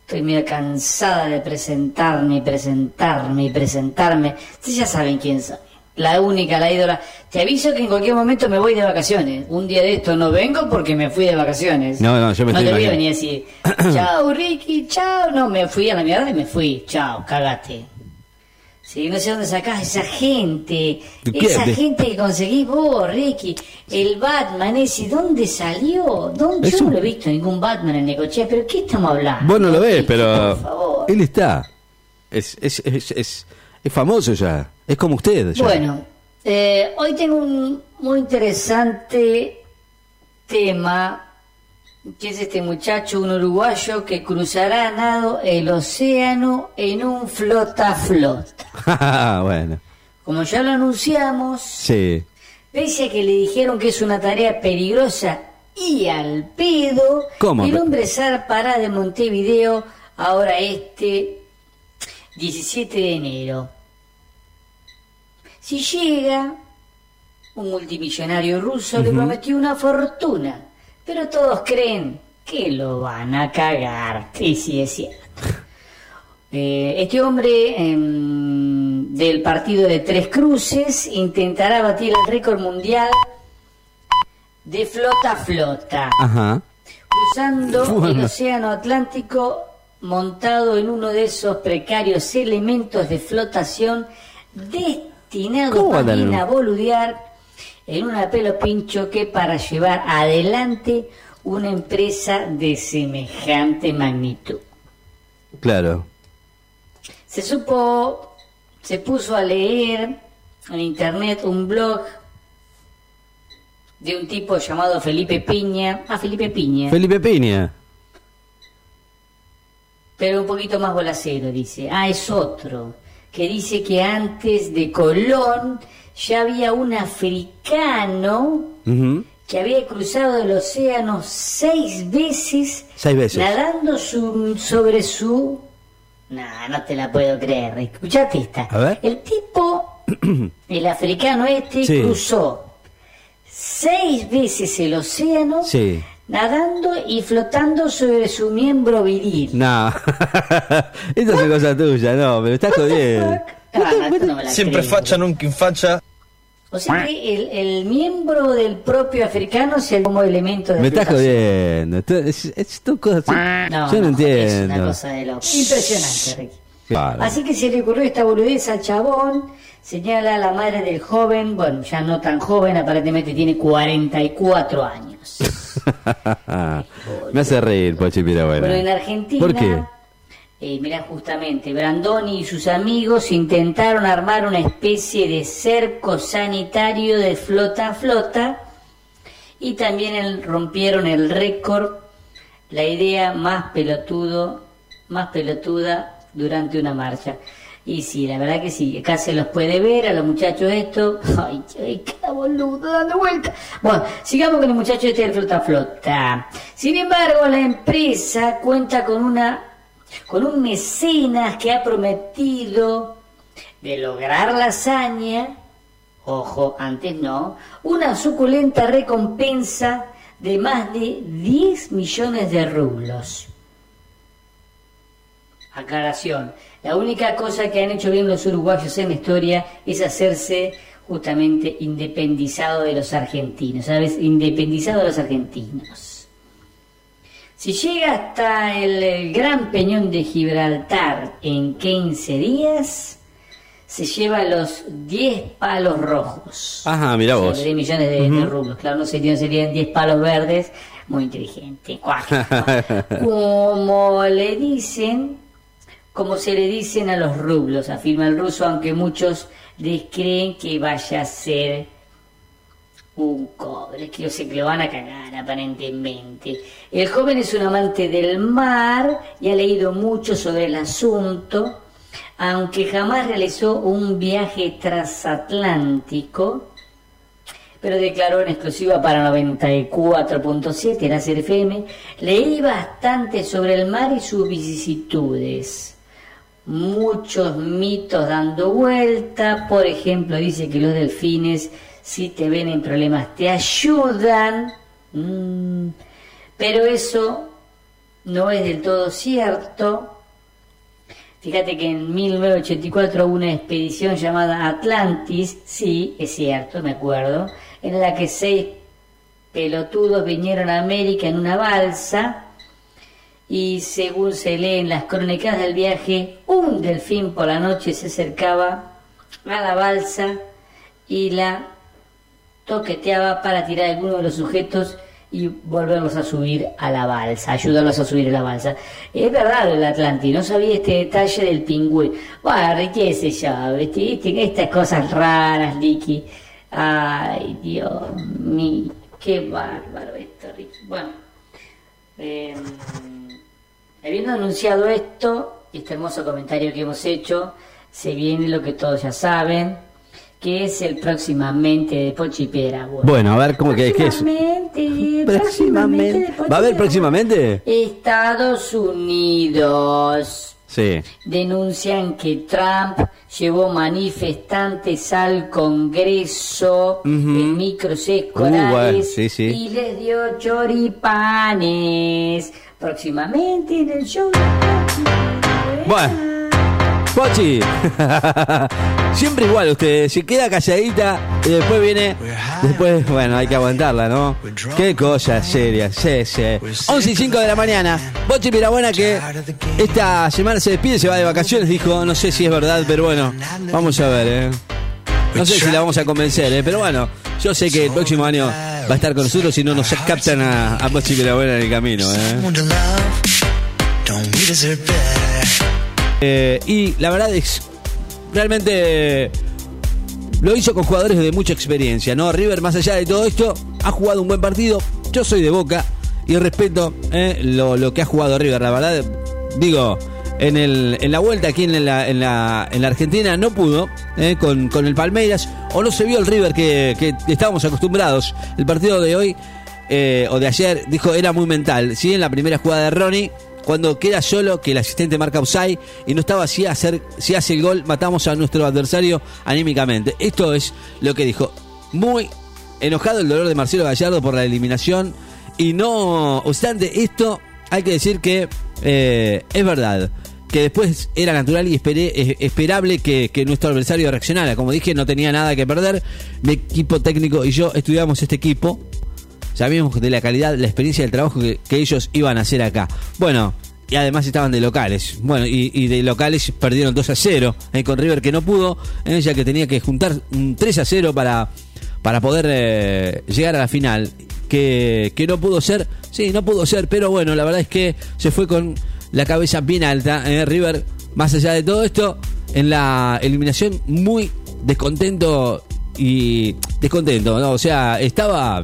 Estoy medio cansada de presentarme y presentarme y presentarme. Ustedes ya saben quién soy. La única, la ídola. Te aviso que en cualquier momento me voy de vacaciones. Un día de esto no vengo porque me fui de vacaciones. No, no, yo me no estoy te voy a venir a decir, chao Ricky, chao. No, me fui a la mierda y me fui. Chao, cagate. Sí, no sé dónde sacás esa gente. Esa gente que conseguís vos, Ricky. El Batman ese, ¿dónde salió? ¿Dónde? Yo no lo he visto ningún Batman en Necochea, pero ¿qué estamos hablando? Vos no lo ves, Ricky, pero Por favor. él está. Es, es, es, es, es famoso ya. Es como usted. ya. Bueno, eh, hoy tengo un muy interesante tema, que es este muchacho, un uruguayo que cruzará a nado el océano en un flota-flota. bueno, Como ya lo anunciamos, sí. pese a que le dijeron que es una tarea peligrosa y al pedo, ¿Cómo? el hombre zarpará de Montevideo ahora este 17 de enero. Si llega, un multimillonario ruso le prometió una fortuna, Pero todos creen que lo van a cagar. Y sí es cierto. Eh, este hombre em, del partido de Tres Cruces intentará batir el récord mundial de flota a flota, Ajá. cruzando el océano Atlántico montado en uno de esos precarios elementos de flotación destinados ¿Cómo más andan en bien un- a boludear en un pelo pincho que para llevar adelante una empresa de semejante magnitud. Claro. Se supo, se puso a leer en internet un blog de un tipo llamado Felipe Piña, ah, Felipe Piña, Felipe Piña. pero un poquito más bolacero, dice. Ah, es otro, que dice que antes de Colón ya había un africano que había cruzado el océano seis veces, Seis veces. nadando su- sobre su... No, no te la puedo creer. Escuchate esta. A ver. El tipo, el africano este, Sí. cruzó seis veces el océano Sí. nadando y flotando sobre su miembro viril. No. Esta es cosa tuya, no, pero estás jodiendo. Me Siempre facha, nunca infacha. O sea que el, el miembro del propio africano se como elemento de Me estás flotación. jodiendo. Esto Es, es tu cosa. No, Yo no, no, entiendo. Es una cosa de loco. Impresionante, Ricky. Claro. Así que se le ocurrió esta boludez al chabón, señala la madre del joven, bueno, ya no tan joven, aparentemente tiene 44 años. Me hace reír, Pochi Pirabuena. Bueno, en Argentina, ¿Por qué? Eh, mirá justamente, Brandoni y sus amigos intentaron armar una especie de cerco sanitario de flota a flota y también rompieron el récord, la idea más pelotudo, más pelotuda durante una marcha. Y sí, la verdad que sí, acá se los puede ver a los muchachos esto. Ay, cada boludo dando vuelta. Bueno, sigamos con el muchacho este del flota a flota. Sin embargo, la empresa cuenta con una con un mecenas que ha prometido de lograr la hazaña, ojo, antes no, una suculenta recompensa de más de 10 millones de rublos. Aclaración. La única cosa que han hecho bien los uruguayos en la historia es hacerse justamente independizado de los argentinos, ¿sabes? Independizado de los argentinos. Si llega hasta el, el Gran Peñón de Gibraltar en 15 días, se lleva los 10 palos rojos. Ajá, mira O sea, vos. 10 millones de, rublos. Claro, no serían, serían 10 palos verdes. Muy inteligente. Como le dicen, como se le dicen a los rublos, afirma el ruso, aunque muchos les creen que vaya a ser un cobre, que yo sé que lo van a cagar aparentemente. El joven es un amante del mar y ha leído mucho sobre el asunto, aunque jamás realizó un viaje transatlántico, pero declaró en exclusiva para 94.7 la CFM, leí bastante sobre el mar y sus vicisitudes. Muchos mitos dando vuelta, por ejemplo, dice que los delfines, si te ven en problemas, te ayudan, Mm, pero eso no es del todo cierto. Fíjate que en 1984 hubo una expedición llamada Atlantis, sí, es cierto, me acuerdo, en la que seis pelotudos vinieron a América en una balsa. Y según se lee en las crónicas del viaje, un delfín por la noche se acercaba a la balsa y la toqueteaba para tirar a alguno de los sujetos y volverlos a subir a la balsa, ayudarlos a subir a la balsa. Es verdad el Atlantis, no sabía este detalle del pingüino. Bueno, sé yo, ¿viste? Estas cosas raras, Licky. Ay, Dios mío, qué bárbaro esto, Ricky. Bueno, eh, habiendo anunciado esto, este hermoso comentario que hemos hecho, se viene lo que todos ya saben, que es el próximamente de Pochipera. Bueno, a ver, ¿cómo que qué es? Próximamente, Próximamente. de ¿Va a haber Pochipera. próximamente? Estados Unidos. Sí. denuncian que Trump llevó manifestantes al Congreso Ujú. en micros Uh, escolares bueno, sí, sí. y les dio choripanes. Próximamente en el show. Bueno, Pochi, siempre igual usted, se queda calladita y después viene, después, bueno, hay que aguantarla, ¿no? Qué cosa seria, sí, sí. 11 y 5 de la mañana, Pochi Pirabuena que esta semana se despide, se va de vacaciones, dijo, no sé si es verdad, pero bueno, vamos a ver, ¿eh? No sé si la vamos a convencer, ¿eh? pero bueno, yo sé que el próximo año va a estar con nosotros si no nos captan a, a Pochi Pirabuena en el camino, ¿eh? Eh, y la verdad es, realmente lo hizo con jugadores de mucha experiencia, ¿no? River, más allá de todo esto, ha jugado un buen partido. Yo soy de Boca y respeto eh, lo, lo que ha jugado River, la verdad. Digo, en, el, en la vuelta aquí en la, en la, en la Argentina no pudo eh, con, con el Palmeiras o no se vio el River que, que estábamos acostumbrados. El partido de hoy o de ayer, dijo, era muy mental. Sí, en la primera jugada de Ronnie, cuando queda solo, que el asistente marca offside y no estaba a hacer, si hace el gol, matamos a nuestro adversario anímicamente. Esto es lo que dijo. Muy enojado el dolor de Marcelo Gallardo por la eliminación y no obstante esto, hay que decir que eh, es verdad que después era natural y esperable que, que nuestro adversario reaccionara. Como dije, no tenía nada que perder. Mi equipo técnico y yo estudiamos este equipo. Sabíamos de la calidad, la experiencia del trabajo que, que ellos iban a hacer acá. Bueno, y además estaban de locales. Bueno, y, y de locales perdieron 2 a 0 eh, con River que no pudo, eh, ya que tenía que juntar un 3 a 0 para, para poder eh, llegar a la final. Que, que no pudo ser, sí, no pudo ser, pero bueno, la verdad es que se fue con la cabeza bien alta. eh, River, más allá de todo esto, en la eliminación muy descontento y descontento, ¿no? O sea, estaba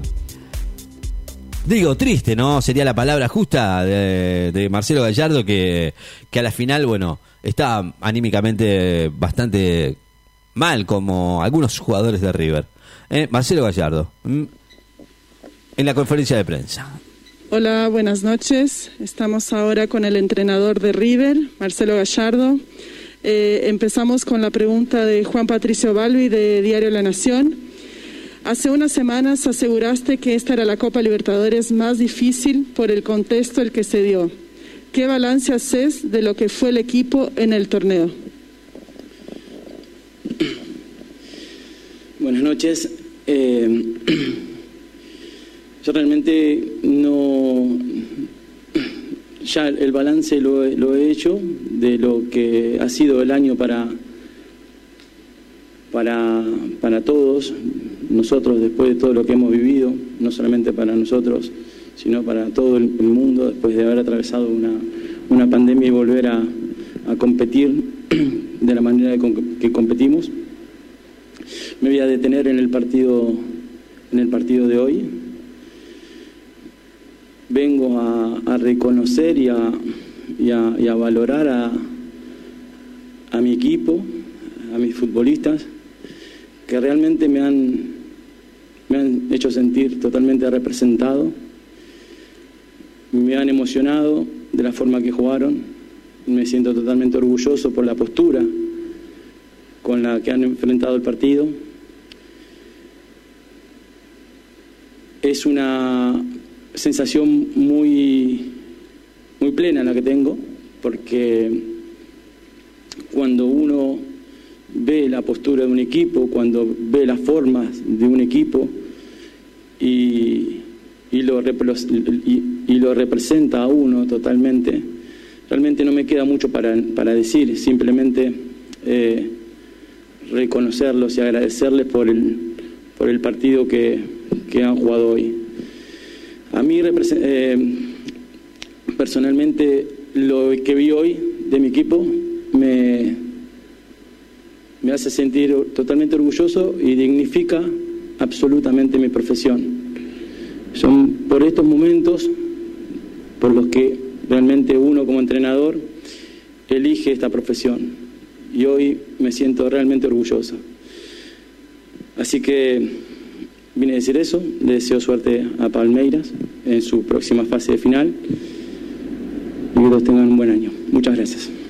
Digo, triste, ¿no? Sería la palabra justa de, de Marcelo Gallardo que, que a la final, bueno, está anímicamente bastante mal como algunos jugadores de River. ¿Eh? Marcelo Gallardo, en la conferencia de prensa. Hola, buenas noches. Estamos ahora con el entrenador de River, Marcelo Gallardo. Eh, empezamos con la pregunta de Juan Patricio Balbi de Diario La Nación. Hace unas semanas aseguraste que esta era la Copa Libertadores más difícil por el contexto el que se dio. ¿Qué balance haces de lo que fue el equipo en el torneo? Buenas noches. Eh, yo realmente no. Ya el balance lo, lo he hecho de lo que ha sido el año para, para, para todos, nosotros después de todo lo que hemos vivido, no solamente para nosotros, sino para todo el, mundo, después de haber atravesado una, una pandemia y volver a, competir de la manera que com- que competimos. Me voy a detener en el partido, en el partido de hoy. Vengo a, reconocer y a, a valorar a, a mi equipo, a mis futbolistas, que realmente me han, me han hecho sentir totalmente representado, me han emocionado de la forma que jugaron, me siento totalmente orgulloso por la postura con la que han enfrentado el partido. Es una sensación muy, muy plena la que tengo, porque cuando uno ve la postura de un equipo, cuando ve las formas de un equipo y, y lo, y- lo representa a uno totalmente, realmente no me queda mucho para, para decir, simplemente eh, reconocerlos y agradecerles por el, por el partido que, que han jugado hoy. A mí eh, personalmente lo que vi hoy de mi equipo me, me hace sentir totalmente orgulloso y dignifica absolutamente mi profesión. Son por estos momentos por los que realmente uno como entrenador elige esta profesión y hoy me siento realmente orgulloso. Así que vine a decir eso, le deseo suerte a Palmeiras en su próxima fase de final y que todos tengan un buen año. Muchas gracias.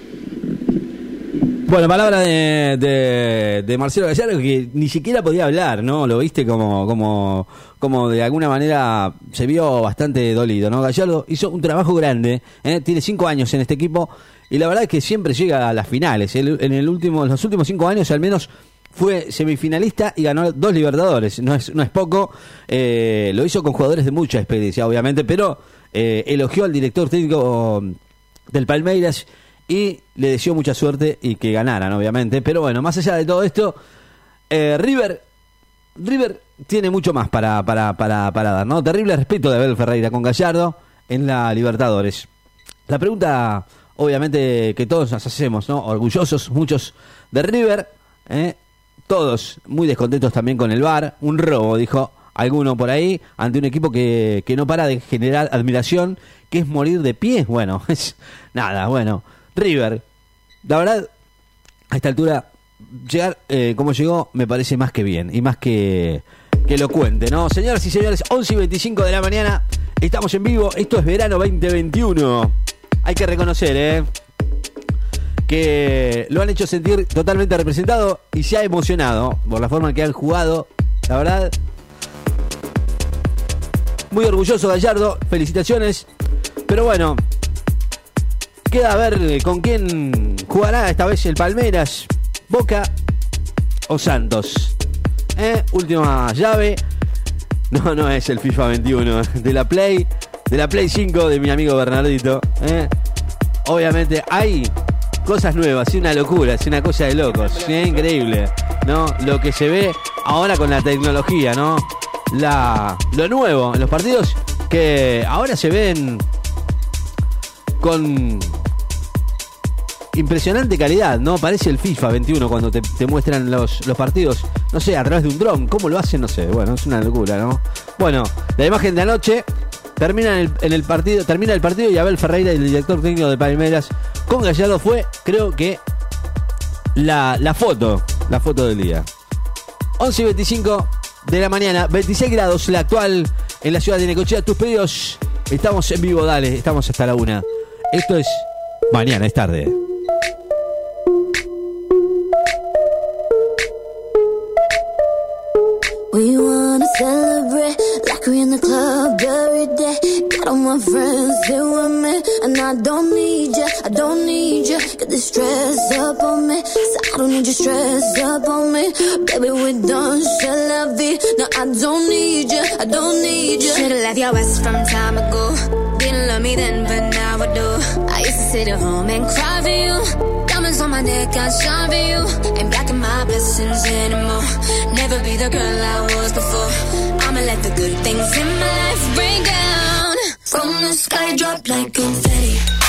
Bueno, palabra de, de, Marcelo Gallardo que ni siquiera podía hablar, ¿no? Lo viste como, como, como de alguna manera se vio bastante dolido, ¿no? Gallardo hizo un trabajo grande, ¿eh? tiene cinco años en este equipo y la verdad es que siempre llega a las finales. En el último, en los últimos cinco años al menos fue semifinalista y ganó dos Libertadores. No es, no es poco. Eh, lo hizo con jugadores de mucha experiencia, obviamente, pero eh, elogió al director técnico del Palmeiras y le deseó mucha suerte y que ganaran, obviamente. Pero bueno, más allá de todo esto, eh, River, River tiene mucho más para, para, para, para dar, ¿no? Terrible respeto de Abel Ferreira con Gallardo en la Libertadores. La pregunta, obviamente, que todos nos hacemos, ¿no? Orgullosos, muchos de River, ¿eh? todos muy descontentos también con el VAR. Un robo, dijo alguno por ahí, ante un equipo que, que no para de generar admiración, que es morir de pie. Bueno, es nada, bueno. River, la verdad, a esta altura, llegar eh, como llegó me parece más que bien y más que, que elocuente, ¿no? Señoras y señores, 11 y 25 de la mañana, estamos en vivo, esto es verano 2021. Hay que reconocer, ¿eh? Que lo han hecho sentir totalmente representado y se ha emocionado por la forma en que han jugado. La verdad, muy orgulloso Gallardo, felicitaciones. Pero bueno, queda a ver eh, con quién jugará esta vez el Palmeras, Boca o Santos. ¿Eh? Última llave. No, no es el FIFA 21 de la Play, de la Play 5 de mi amigo Bernardito. ¿eh? Obviamente hay cosas nuevas, es una locura, es una cosa de locos, es increíble, ¿no? Lo que se ve ahora con la tecnología, ¿no? La, lo nuevo en los partidos que ahora se ven con impresionante calidad, ¿no? Parece el FIFA 21 cuando te, muestran los, los partidos, no sé, a través de un dron. ¿Cómo lo hacen? No sé. Bueno, es una locura, ¿no? Bueno, la imagen de anoche termina en el, en el partido, termina el partido y Abel Ferreira, el director técnico de Palmeiras, con Gallardo fue, creo que, la, la foto, la foto del día. 11 y 25 de la mañana, 26 grados la actual en la ciudad de Necochea. Tus pedidos, estamos en vivo, dale, estamos hasta la una. Esto es mañana, es tarde. Celebrate like we in the club every day. Got all my friends here with me, and I don't need ya, I don't need ya. Get this stress up on me, so I don't need you stress up on me. Baby, we're done, shall la vie. No, I don't need ya, I don't need ya. Should've left your ass from time ago. Didn't love me then, but now I do. I used to sit at home and cry for you. My neck, I shine for you. Ain't blocking my blessings anymore. Never be the girl I was before. I'ma let the good things in my life bring down. From the sky, drop like confetti.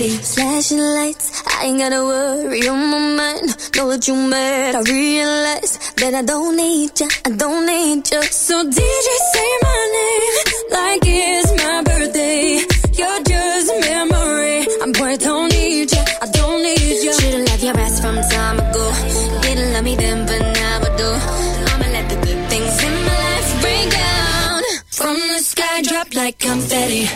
Like. Flashing lights, I ain't gotta worry on my mind. Know what you mad, I realize that I don't need ya, I don't need ya. So DJ say my name like it's my birthday. You're just a memory. I'm boy, don't need ya, I don't need ya. Should've left your ass from time ago. Didn't love me then, but now I do. I'ma let the good things in my life bring down. From the sky, drop like confetti.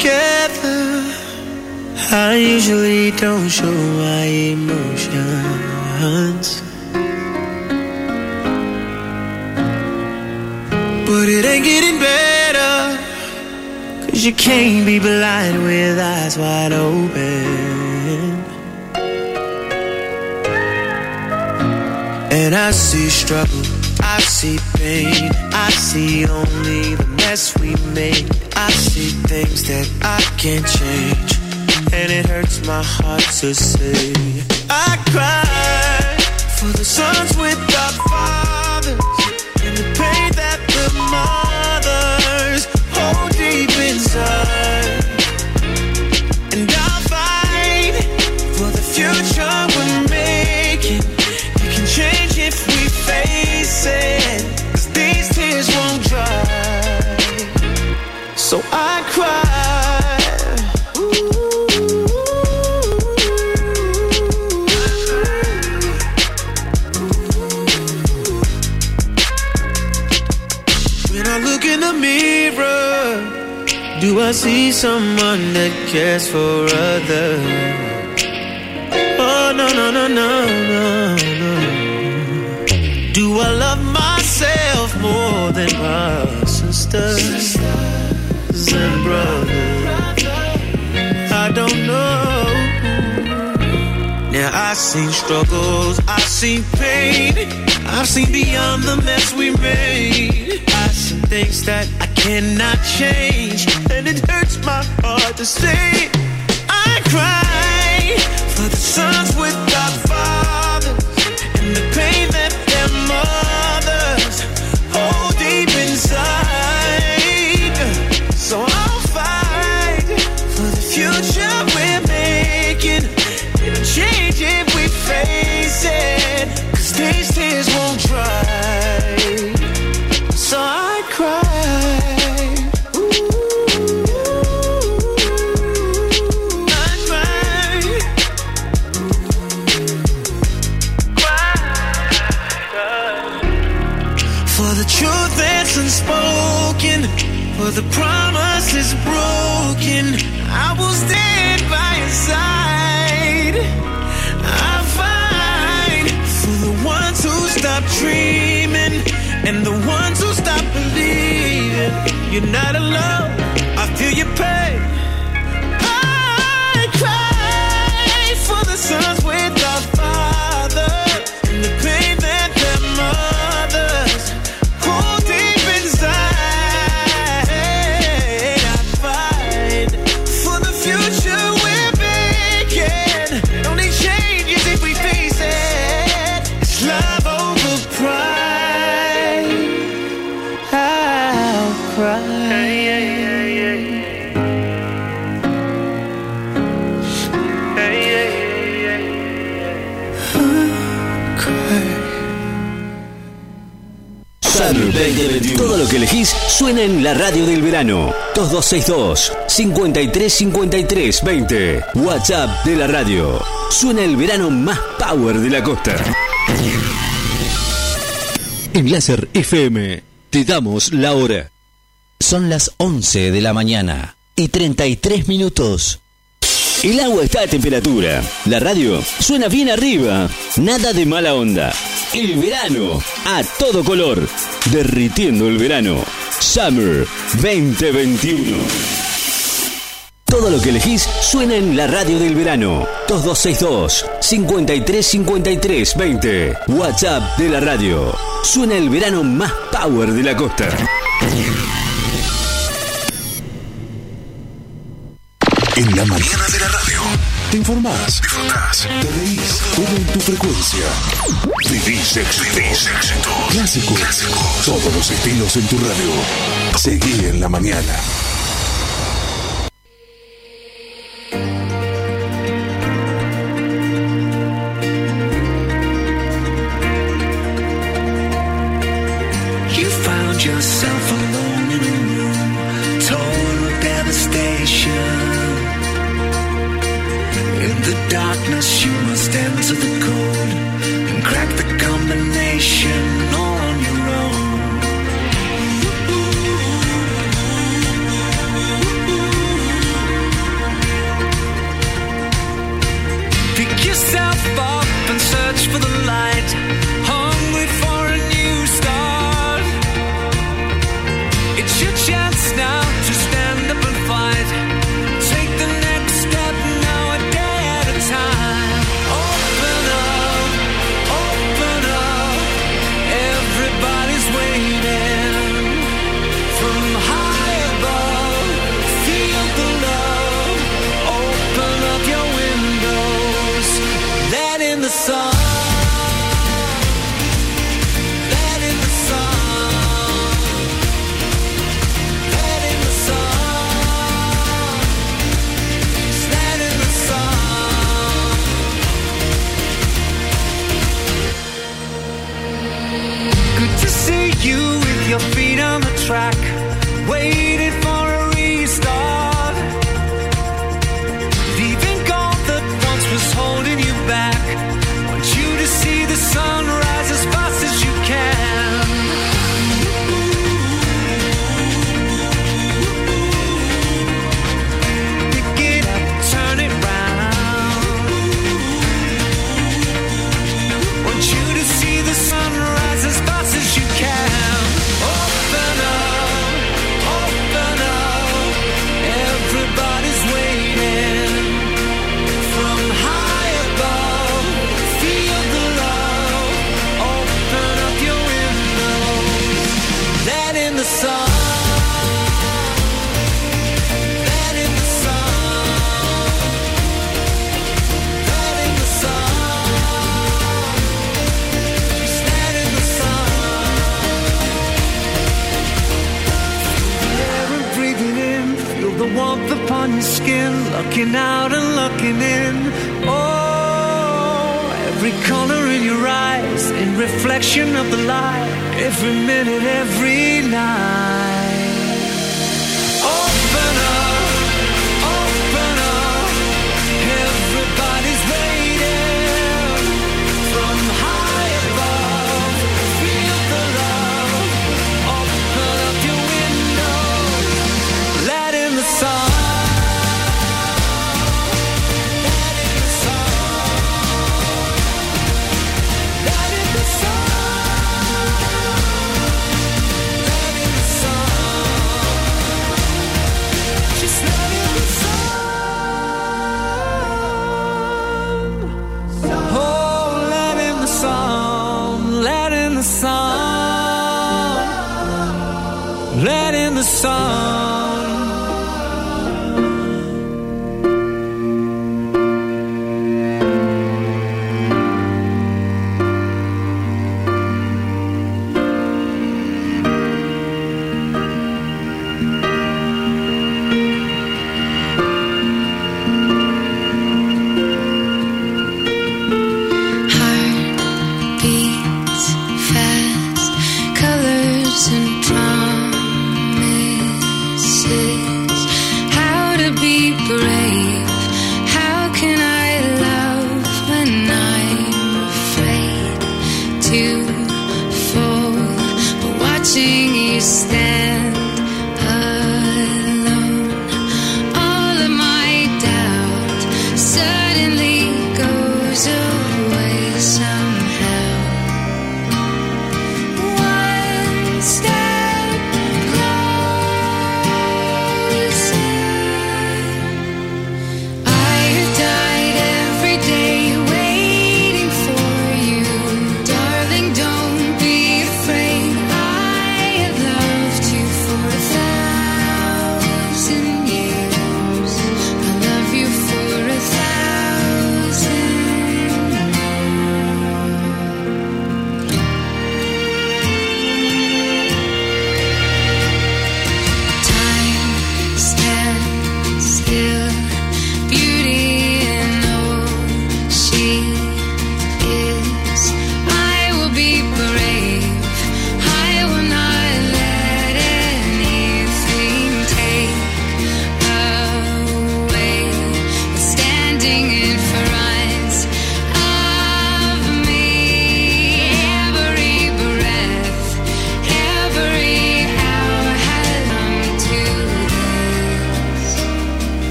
Together. I usually don't show my emotions. But it ain't getting better. Cause you can't be blind with eyes wide open. And I see struggle, I see pain, I see only the mess we made. I see things that I can't change, and it hurts my heart to say. I cry for the sons without fathers, and the pain that the mothers So I cry. When I look in the mirror, do I see someone that cares for others? Oh, no, no, no, no, no, no. Do I love myself more than my sisters and brothers? I don't know. Now I've seen struggles, I've seen pain, I've seen beyond the mess we made. I've seen things that I cannot change, and it hurts my heart to say. I cry for the sons without fathers, and the pain that You're not alone. Suena en la radio del verano. 2262 53 53 20. WhatsApp de la radio. Suena el verano más power de la costa. En Láser FM te damos la hora. Son las 11 de la mañana y 33 minutos. El agua está a temperatura. La radio suena bien arriba. Nada de mala onda. El verano a todo color. Derritiendo el verano. Summer 2021. Todo lo que elegís suena en la radio del verano. 2262 53 53 20. WhatsApp de la radio. Suena el verano más power de la costa. En la mañana de la radio. Te informás, disfrutás, te reís, todo en tu frecuencia. Vivís éxito. Clásico. Todos los estilos en tu radio. Seguí en la mañana. You found yourself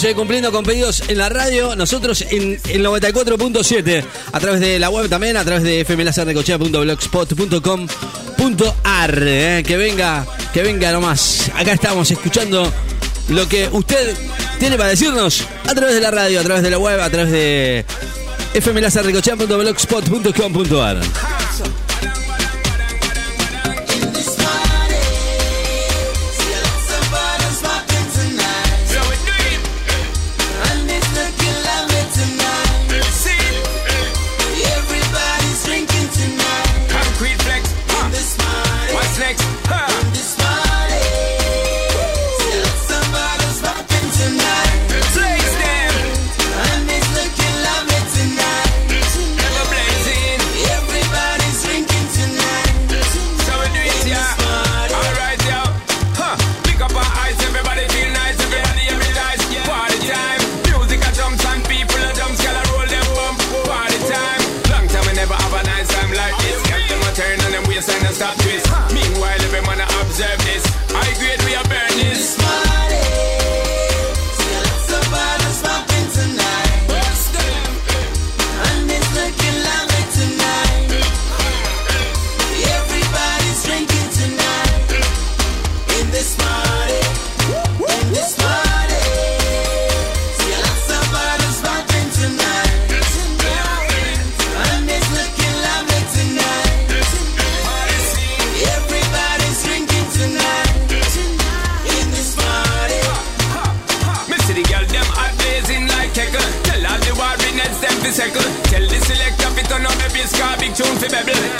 estamos eh, cumpliendo con pedidos en la radio, nosotros en el 94.7, a través de la web también, a través de fmlacernecochea.blogspot.com.ar. eh, que venga, que venga nomás. Acá estamos escuchando lo que usted tiene para decirnos a través de la radio, a través de la web, a través de fmlacernecochea.blogspot.com.ar. the second. Tell the selector fit on up every scar, big tune for bebble.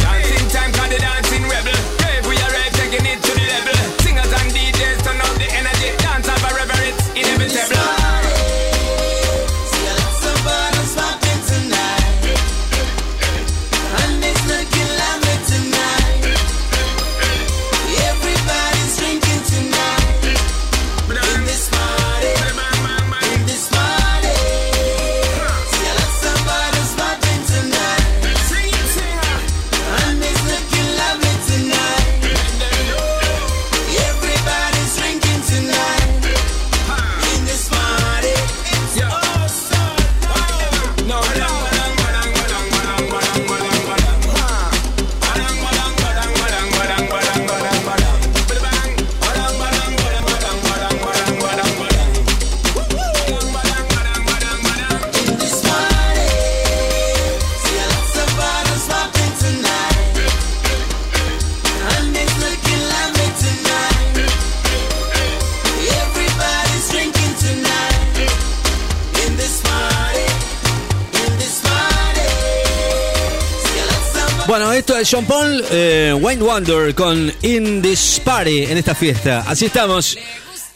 Sean Paul, eh, Wayne Wonder con In This Party, en esta fiesta. Así estamos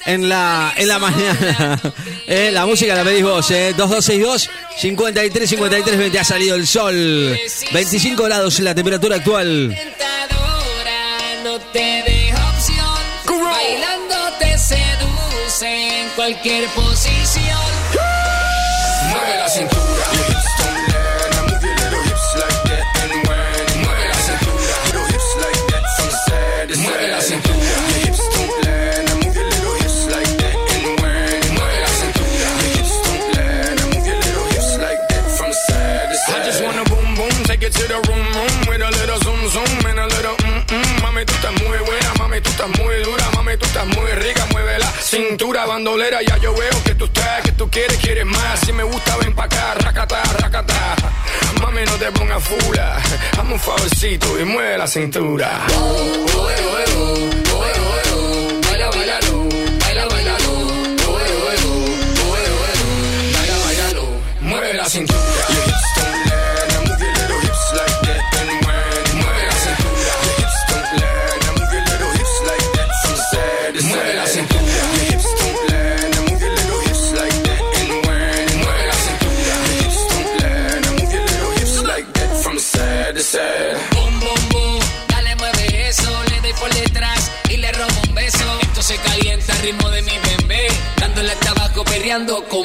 en la, en la mañana. Eh, la música la pedís vos, eh. 2262 53 53 20 ha salido el sol. 25 grados la temperatura actual. no te deja opción. Bailando te seduce en cualquier posición. Mueve la cintura. Cintura bandolera, ya yo veo que tú estás, que tú quieres, quieres más. Si me gusta, ven pa' acá, racata, racata. Mami, no te pongas fula, hazme un favorcito y mueve la cintura.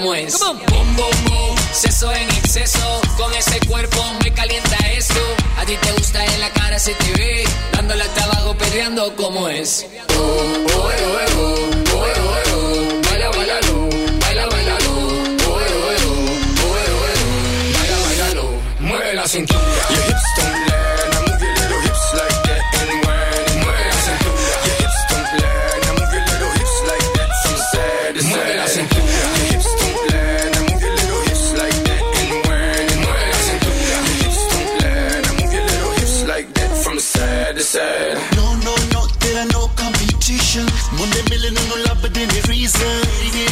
cómo es. Boom, boom, boom, seso en exceso. Con ese cuerpo me calienta esto. A ti te gusta en la cara se te ve. Dándole al tabaco, perreando cómo es. Oh, oh, oh, oh, oh, oh, oh. Baila, baila, baila, baila, oh, oh, oh, oh, oh, oh, baila, baila, mueve la cintura. feeling and no love, but any reason.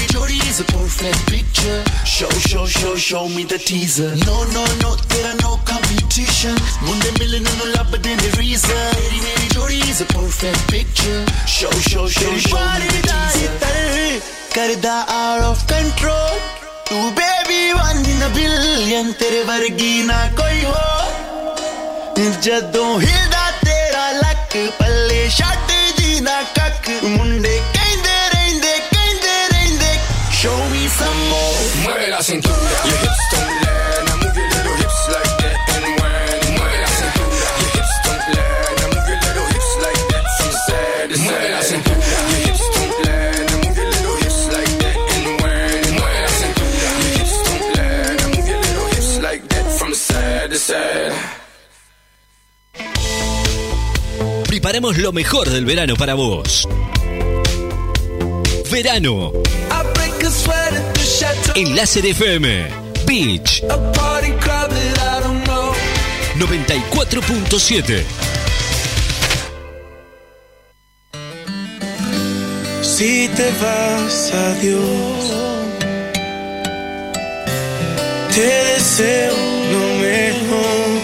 Jody is a perfect picture. Show, show, show, show me the teaser. No, no, no, there are no competition. Munde million and no love, but any reason. Jody is a perfect picture. Show, show, show, show me the teaser. Karda out of control. तू baby one in a billion तेरे वर्गी ना कोई हो जदों हिलदा तेरा लक पल्ले छट जीना कक मुंडे some more Mueve la cintura. Your hips don't lie. Now move your little hips like that and whine. Mueve la cintura. Your hips don't lie. Now move your little hips like that from side to side. Mueve la cintura. Your hips don't lie. Now move your little hips like that and whine. Mueve la cintura. Your hips don't lie. Now move your little hips like that from side to side. Preparamos lo mejor del verano para vos. Verano. The chateau. En Láser FM. Beach. A party crowd that I don't know. 94.7. Si te vas, adiós. Te deseo lo mejor.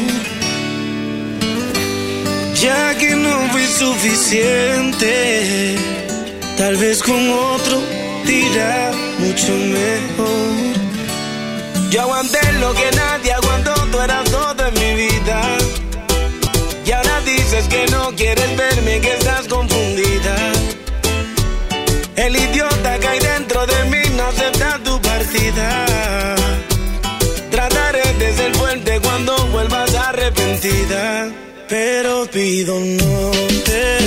Ya que no fui suficiente, tal vez con otro te irá mucho mejor. Yo aguanté lo que nadie aguantó, tú eras todo en mi vida. Y ahora dices que no quieres verme, que estás confundida. El idiota que hay dentro de mí no acepta tu partida. Trataré de ser fuerte cuando vuelvas arrepentida. Pero pido no te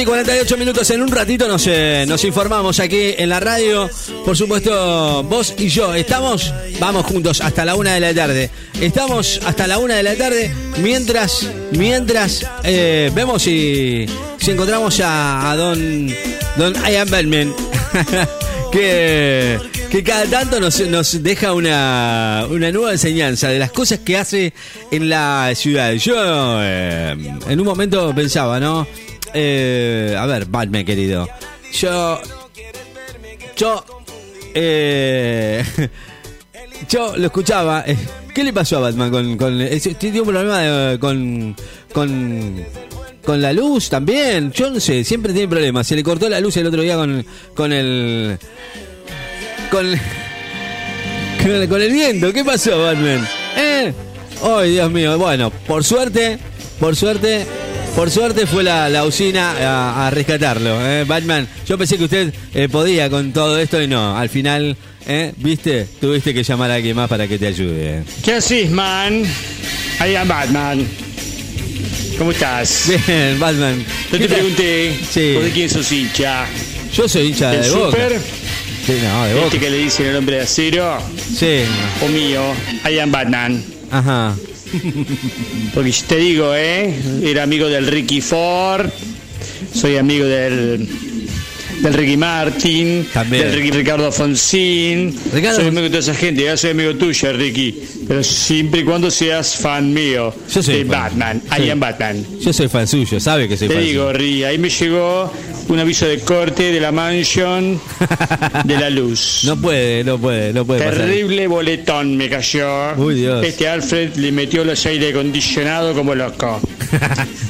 y 48 minutos. En un ratito nos, eh, nos informamos aquí en la radio. Por supuesto, vos y yo estamos, vamos juntos hasta la una de la tarde. Estamos hasta la una de la tarde mientras, mientras eh, vemos si, si encontramos a, a, don, don Ian Bellman. que que cada tanto nos, nos deja una, una, nueva enseñanza de las cosas que hace en la ciudad. Yo eh, en un momento pensaba, ¿no? Eh, a ver, Batman, querido. Yo. Yo. Eh, yo lo escuchaba. eh, ¿Qué le pasó a Batman con. con tiene un problema con. con. la luz también? Yo no sé, siempre tiene problemas. Se le cortó la luz el otro día con. con el. con. con el, con el viento. ¿Qué pasó, Batman? Ay, Dios mío. Bueno, por suerte. Por suerte. Por suerte fue la, la usina a, a rescatarlo. ¿eh? Batman, yo pensé que usted eh, podía con todo esto y no. Al final, ¿eh? ¿viste? Tuviste que llamar a alguien más para que te ayude. ¿Qué haces, man? I am Batman. ¿Cómo estás? Bien, Batman. Yo te pregunté, Sí. ¿por de quién sos hincha? Yo soy hincha ¿Del de Boca. Super? Sí, no, de Boca. ¿Este que le dicen el hombre de acero? Sí. ¿O mío? I am Batman. Ajá. Porque te digo, ¿eh? Era amigo del Ricky Ford, soy amigo del, del Ricky Martin, También. del Ricky Ricardo Fonsín. Ricardo soy amigo de toda esa gente, ya soy amigo tuyo, Ricky. Pero siempre y cuando seas fan mío Yo soy de fan. Batman. Sí. I am Batman. Yo soy fan suyo, sabe que soy Te fan digo, suyo. Ahí me llegó un aviso de corte de la mansion de la luz. No puede, no puede, no puede pasar. Terrible boletón me cayó. Uy, Dios. Este Alfred le metió los aire acondicionado como loco.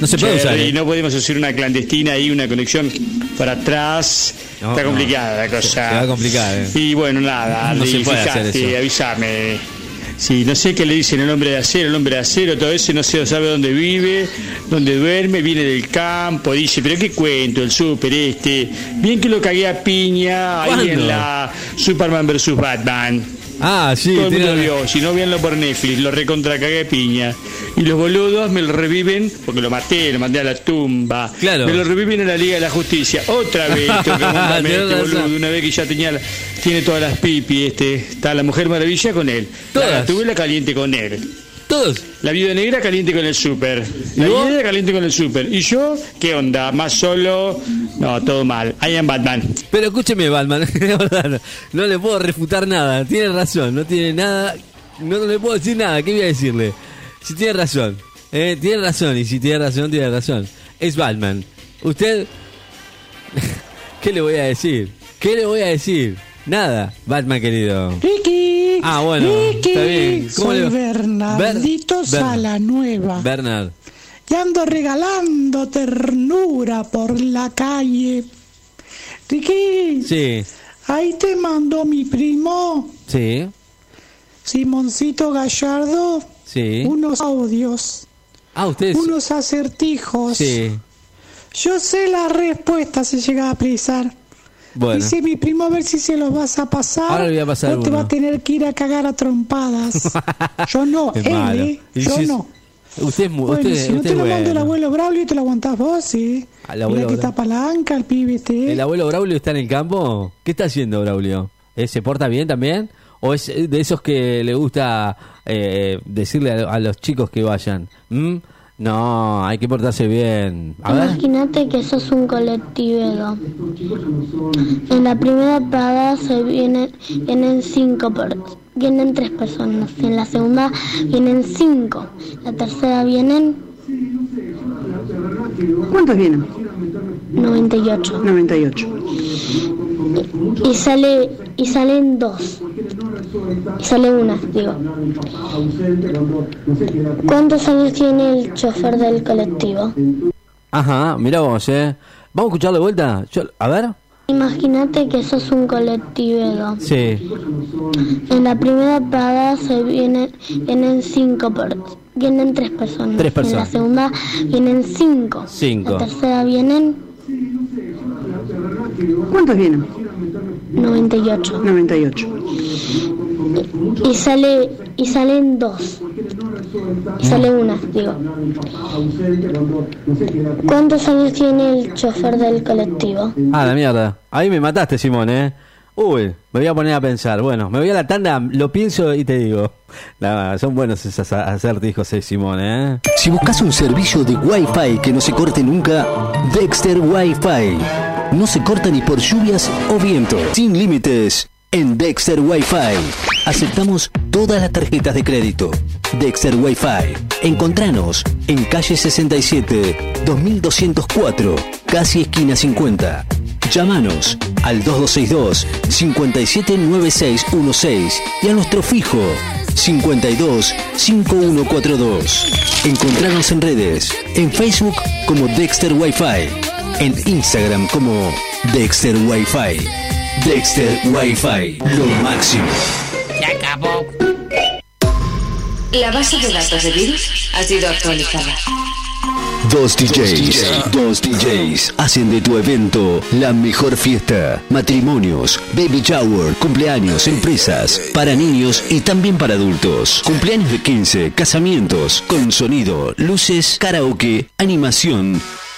No se puede usar. Cherry, ¿eh? no podemos hacer una clandestina ahí, una conexión para atrás. No, Está no. complicada la cosa. Se va a complicar, ¿eh? Y bueno, nada, No Ri, se puede hacer fijate, eso. avísame. Sí, no sé qué le dicen el hombre de acero, el hombre de acero, todo eso, no sé, sabe dónde vive, dónde duerme, viene del campo, dice, pero qué cuento, el súper este, bien que lo cagué a piña ahí en la Superman vs. Batman. Ah, sí, Todo el mundo tiene- vio, si no véanlo por Netflix, lo recontra cagué piña. Y los boludos me lo reviven, porque lo maté, lo mandé a la tumba. Claro. Me lo reviven en la Liga de la Justicia. Otra vez, tengo que Tenés este boludo, una vez que ya tenía la- tiene todas las pipi, este, está la Mujer Maravilla con él. Todas. La tuve caliente con él. Todos. La viuda negra caliente con el súper. La viuda caliente con el súper. ¿Y yo? ¿Qué onda? ¿Más solo? No, todo mal. I am Batman. Pero escúcheme, Batman, no, no le puedo refutar nada. Tiene razón, no tiene nada. No, no le puedo decir nada. ¿Qué voy a decirle? Si tiene razón, eh, tiene razón. Y si tiene razón, tiene razón. Es Batman. Usted. ¿Qué le voy a decir? ¿Qué le voy a decir? Nada, Batman querido. Ricky. Ah, bueno, está bien. ¿Cómo soy? Bernardito Ber- Bernard. Sala Nueva. Bernard. Y ando regalando ternura por la calle. Ricky, Sí, ahí te mandó mi primo, sí, Simoncito Gallardo, sí. unos audios, Ah, ustedes. unos acertijos. Sí, Yo sé la respuesta si llega a precisar. Bueno. Dice mi primo a ver si se los vas a pasar. Ahora voy a pasar o te uno. va a tener que ir a cagar a trompadas. Yo no, Es él, malo. ¿eh? Yo si no. Usted es muy. Bueno, usted, si no usted te lo manda el bueno. abuelo Braulio, te lo aguantás vos, sí. Al Mira abuelo que Bra- está palanca el pibe este. ¿El abuelo Braulio está en el campo? ¿Qué está haciendo Braulio? ¿Eh, ¿Se porta bien también? ¿O es de esos que le gusta eh, decirle a, a los chicos que vayan? ¿Mm? No, hay que portarse bien. Imagínate que sos un colectivero. En la primera parada se vienen, vienen cinco vienen tres personas. En la segunda vienen cinco. La tercera vienen ¿Cuántos vienen? 98. 98. Y sale y salen dos. Y sale una, digo. ¿Cuántos años tiene el chofer del colectivo? Ajá, mira vos, ¿eh? ¿Vamos a escuchar de vuelta? Yo- a ver. Imagínate que sos un colectivero. Sí. En la primera parada se vienen, vienen cinco per- vienen tres personas. Tres En personas. la segunda vienen cinco. Cinco. La tercera vienen ¿Cuántos vienen? 98. 98. Y sale y salen dos. Y sale una, digo. ¿Cuántos años tiene el chofer del colectivo? Ah, la mierda. Ahí me mataste, Simón, ¿eh? Uy, me voy a poner a pensar. Bueno, me voy a la tanda, lo pienso y te digo. La- son buenos esos acertijos, eh, Simón, ¿eh? Si buscas un servicio de Wi-Fi que no se corte nunca, Dexter Wi-Fi. No se corta ni por lluvias o viento. Sin límites. En Dexter Wi-Fi. Aceptamos todas las tarjetas de crédito. Dexter Wi-Fi. Encontranos en calle 67, 2204, casi esquina 50. Llámanos al 2262 579616 y a nuestro fijo 52 5142. Encontrarnos en redes, en Facebook como Dexter Wi-Fi, en Instagram como Dexter Wi-Fi. Dexter Wi-Fi, lo máximo. Se acabó. La base de datos de virus ha sido actualizada. Dos DJs, dos DJs hacen de tu evento la mejor fiesta. Matrimonios, baby shower, cumpleaños, empresas, para niños y también para adultos. Cumpleaños de 15, casamientos, con sonido, luces, karaoke, animación.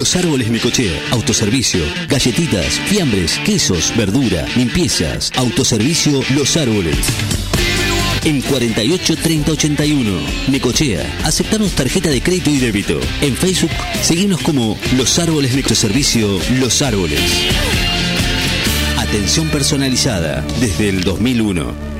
Los árboles Necochea, autoservicio, galletitas, fiambres, quesos, verdura, limpiezas, autoservicio Los Árboles. En 48 30 81, Necochea, aceptamos tarjeta de crédito y débito. En Facebook, seguimos como Los Árboles Necoservicio Los Árboles. Atención personalizada desde el 2001.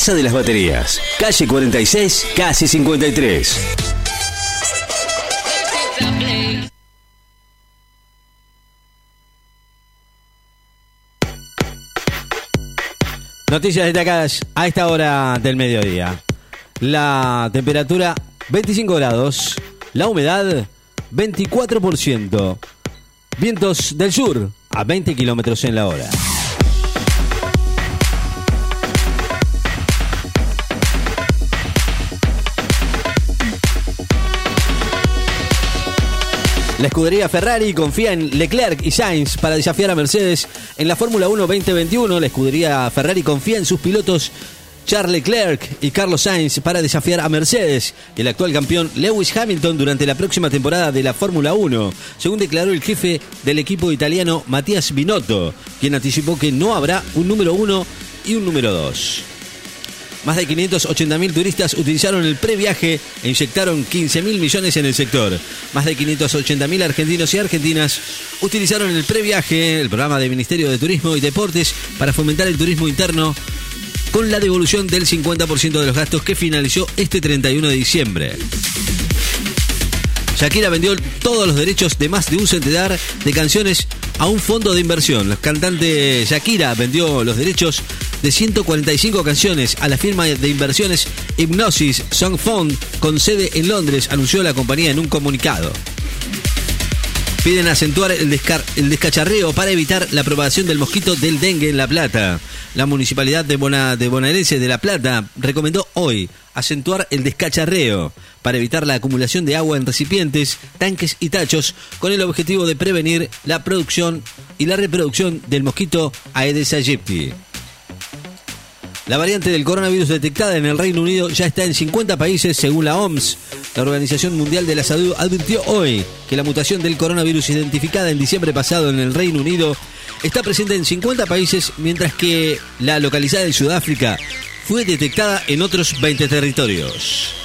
de las Baterías, calle 46, casi 53. Noticias destacadas a esta hora del mediodía. La temperatura 25 grados, la humedad 24%, vientos del sur a 20 kilómetros en la hora. La escudería Ferrari confía en Leclerc y Sainz para desafiar a Mercedes en la Fórmula 1 2021. La escudería Ferrari confía en sus pilotos Charles Leclerc y Carlos Sainz para desafiar a Mercedes y el actual campeón Lewis Hamilton durante la próxima temporada de la Fórmula 1, según declaró el jefe del equipo italiano Matías Binotto, quien anticipó que no habrá un número 1 y un número 2. Más de 580.000 turistas utilizaron el previaje e inyectaron 15.000 millones en el sector. Más de 580.000 argentinos y argentinas utilizaron el previaje, el programa del Ministerio de Turismo y Deportes, para fomentar el turismo interno con la devolución del 50% de los gastos que finalizó este 31 de diciembre. Shakira vendió todos los derechos de más de un centenar de canciones a un fondo de inversión. La cantante Shakira vendió los derechos de 145 canciones a la firma de inversiones Hypnosis Song Fund con sede en Londres, anunció la compañía en un comunicado. Piden acentuar el, el descacharreo para evitar la propagación del mosquito del dengue en La Plata. La municipalidad de, Bona, de Bonaerense de La Plata recomendó hoy acentuar el descacharreo para evitar la acumulación de agua en recipientes, tanques y tachos con el objetivo de prevenir la producción y la reproducción del mosquito Aedes aegypti. La variante del coronavirus detectada en el Reino Unido ya está en 50 países según la OMS. La Organización Mundial de la Salud advirtió hoy que la mutación del coronavirus identificada en diciembre pasado en el Reino Unido está presente en 50 países, mientras que la localizada en Sudáfrica fue detectada en otros 20 territorios.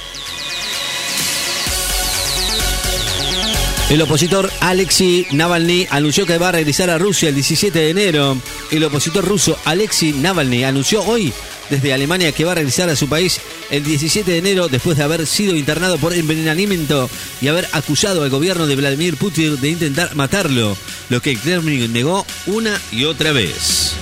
El opositor Alexei Navalny anunció que va a regresar a Rusia el 17 de enero. El opositor ruso Alexei Navalny anunció hoy desde Alemania que va a regresar a su país el 17 de enero después de haber sido internado por envenenamiento y haber acusado al gobierno de Vladimir Putin de intentar matarlo, lo que el Kremlin negó una y otra vez.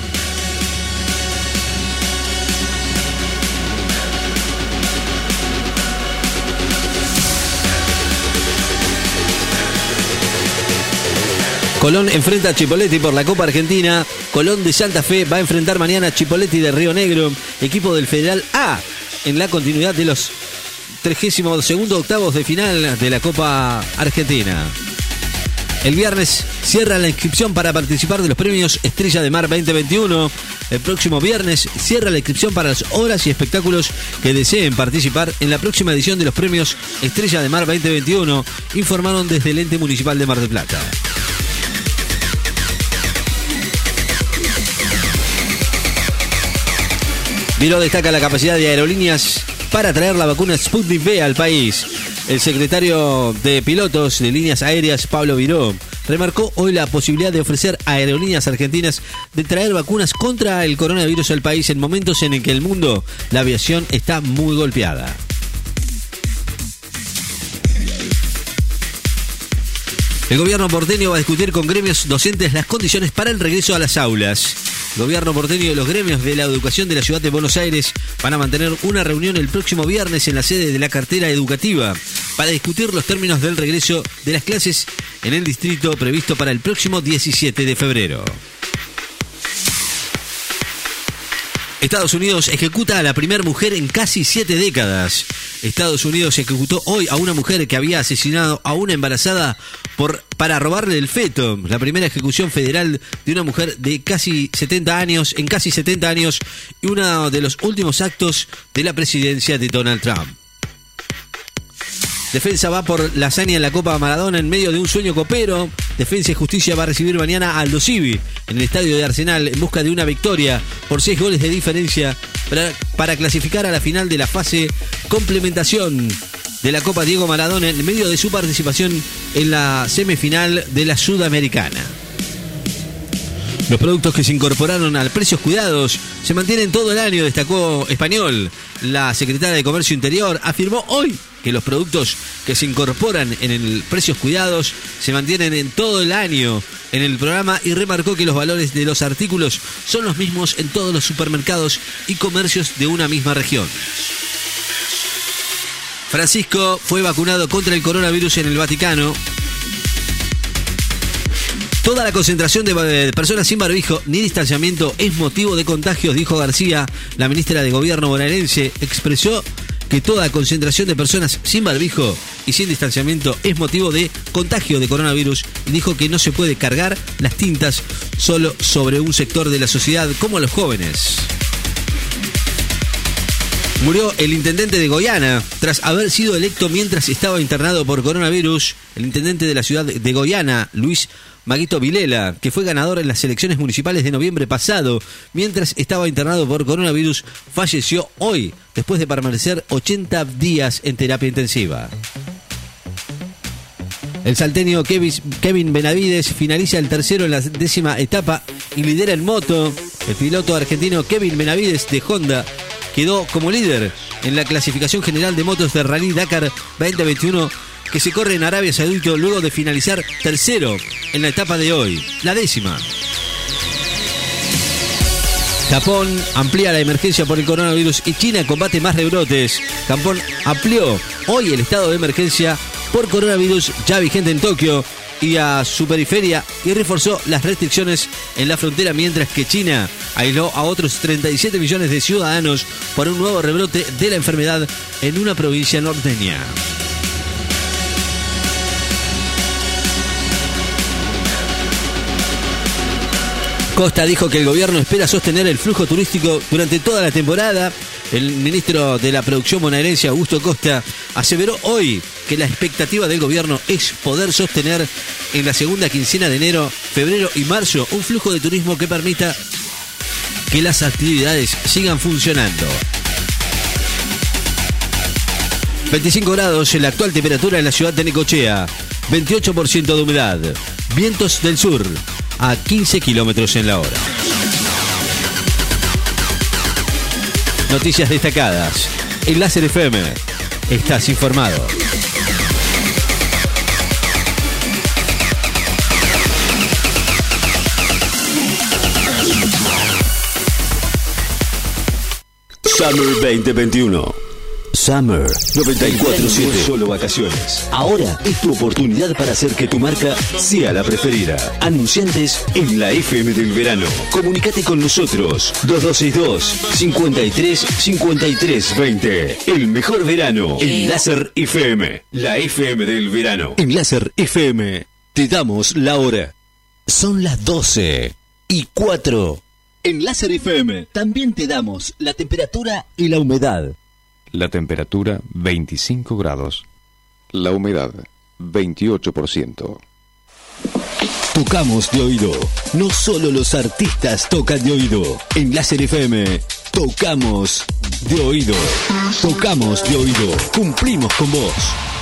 Colón enfrenta a Chipoletti por la Copa Argentina. Colón de Santa Fe va a enfrentar mañana a Chipoletti de Río Negro, equipo del Federal A, en la continuidad de los 32 octavos de final de la Copa Argentina. El viernes cierra la inscripción para participar de los premios Estrella de Mar 2021. El próximo viernes cierra la inscripción para las obras y espectáculos que deseen participar en la próxima edición de los premios Estrella de Mar 2021, informaron desde el ente municipal de Mar del Plata. Viro destaca la capacidad de aerolíneas para traer la vacuna Sputnik V al país. El secretario de pilotos de líneas aéreas, Pablo Viró, remarcó hoy la posibilidad de ofrecer a aerolíneas argentinas de traer vacunas contra el coronavirus al país en momentos en el que el mundo, la aviación, está muy golpeada. El gobierno porteño va a discutir con gremios docentes las condiciones para el regreso a las aulas. El gobierno porteño y los gremios de la educación de la ciudad de Buenos Aires van a mantener una reunión el próximo viernes en la sede de la cartera educativa para discutir los términos del regreso de las clases en el distrito previsto para el próximo 17 de febrero. Estados Unidos ejecuta a la primera mujer en casi siete décadas. Estados Unidos ejecutó hoy a una mujer que había asesinado a una embarazada por, para robarle el feto. La primera ejecución federal de una mujer de casi 70 años, en casi 70 años, y uno de los últimos actos de la presidencia de Donald Trump. Defensa va por la hazaña en la Copa Maradona en medio de un sueño copero. Defensa y Justicia va a recibir mañana a Aldo Civi en el estadio de Arsenal en busca de una victoria por seis goles de diferencia para, para clasificar a la final de la fase complementación de la Copa Diego Maradona en medio de su participación en la semifinal de la Sudamericana. Los productos que se incorporaron al precios cuidados se mantienen todo el año, destacó Español. La secretaria de Comercio Interior afirmó hoy que los productos que se incorporan en el precios cuidados se mantienen en todo el año en el programa y remarcó que los valores de los artículos son los mismos en todos los supermercados y comercios de una misma región. Francisco fue vacunado contra el coronavirus en el Vaticano. Toda la concentración de eh, personas sin barbijo ni distanciamiento es motivo de contagios, dijo García. La ministra de Gobierno bonaerense expresó que toda concentración de personas sin barbijo y sin distanciamiento es motivo de contagio de coronavirus y dijo que no se puede cargar las tintas solo sobre un sector de la sociedad como los jóvenes. Murió el intendente de Goiânia tras haber sido electo mientras estaba internado por coronavirus. El intendente de la ciudad de Goiânia, Luis Maguito Vilela, que fue ganador en las elecciones municipales de noviembre pasado, mientras estaba internado por coronavirus, falleció hoy, después de permanecer 80 días en terapia intensiva. El salteño Kevin Benavides finaliza el tercero en la décima etapa y lidera en moto. El piloto argentino Kevin Benavides de Honda quedó como líder en la clasificación general de motos de Rally Dakar 2021 que se corre en Arabia Saudita luego de finalizar tercero en la etapa de hoy, la décima. Japón amplía la emergencia por el coronavirus y China combate más rebrotes. Japón amplió hoy el estado de emergencia por coronavirus ya vigente en Tokio y a su periferia y reforzó las restricciones en la frontera mientras que China aisló a otros 37 millones de ciudadanos por un nuevo rebrote de la enfermedad en una provincia norteña. Costa dijo que el gobierno espera sostener el flujo turístico durante toda la temporada. El ministro de la Producción bonaerense, Augusto Costa, aseveró hoy que la expectativa del gobierno es poder sostener en la segunda quincena de enero, febrero y marzo un flujo de turismo que permita que las actividades sigan funcionando. 25 grados en la actual temperatura en la ciudad de Necochea. 28% de humedad. Vientos del sur a 15 kilómetros en la hora. Noticias destacadas. En Láser FM. Estás informado. Summer 2021. Summer 947. Solo vacaciones. Ahora es tu oportunidad para hacer que tu marca sea la preferida. Anunciantes en la FM del verano. Comunicate con nosotros. 2262 53 53 20. El mejor verano en Láser FM. La FM del verano. En Láser FM. Te damos la hora. Son las 12 y 4. En Láser FM también te damos la temperatura y la humedad. La temperatura 25 grados. La humedad 28%. Tocamos de oído. No solo los artistas tocan de oído. En Láser FM, tocamos de oído. Tocamos de oído. Cumplimos con vos.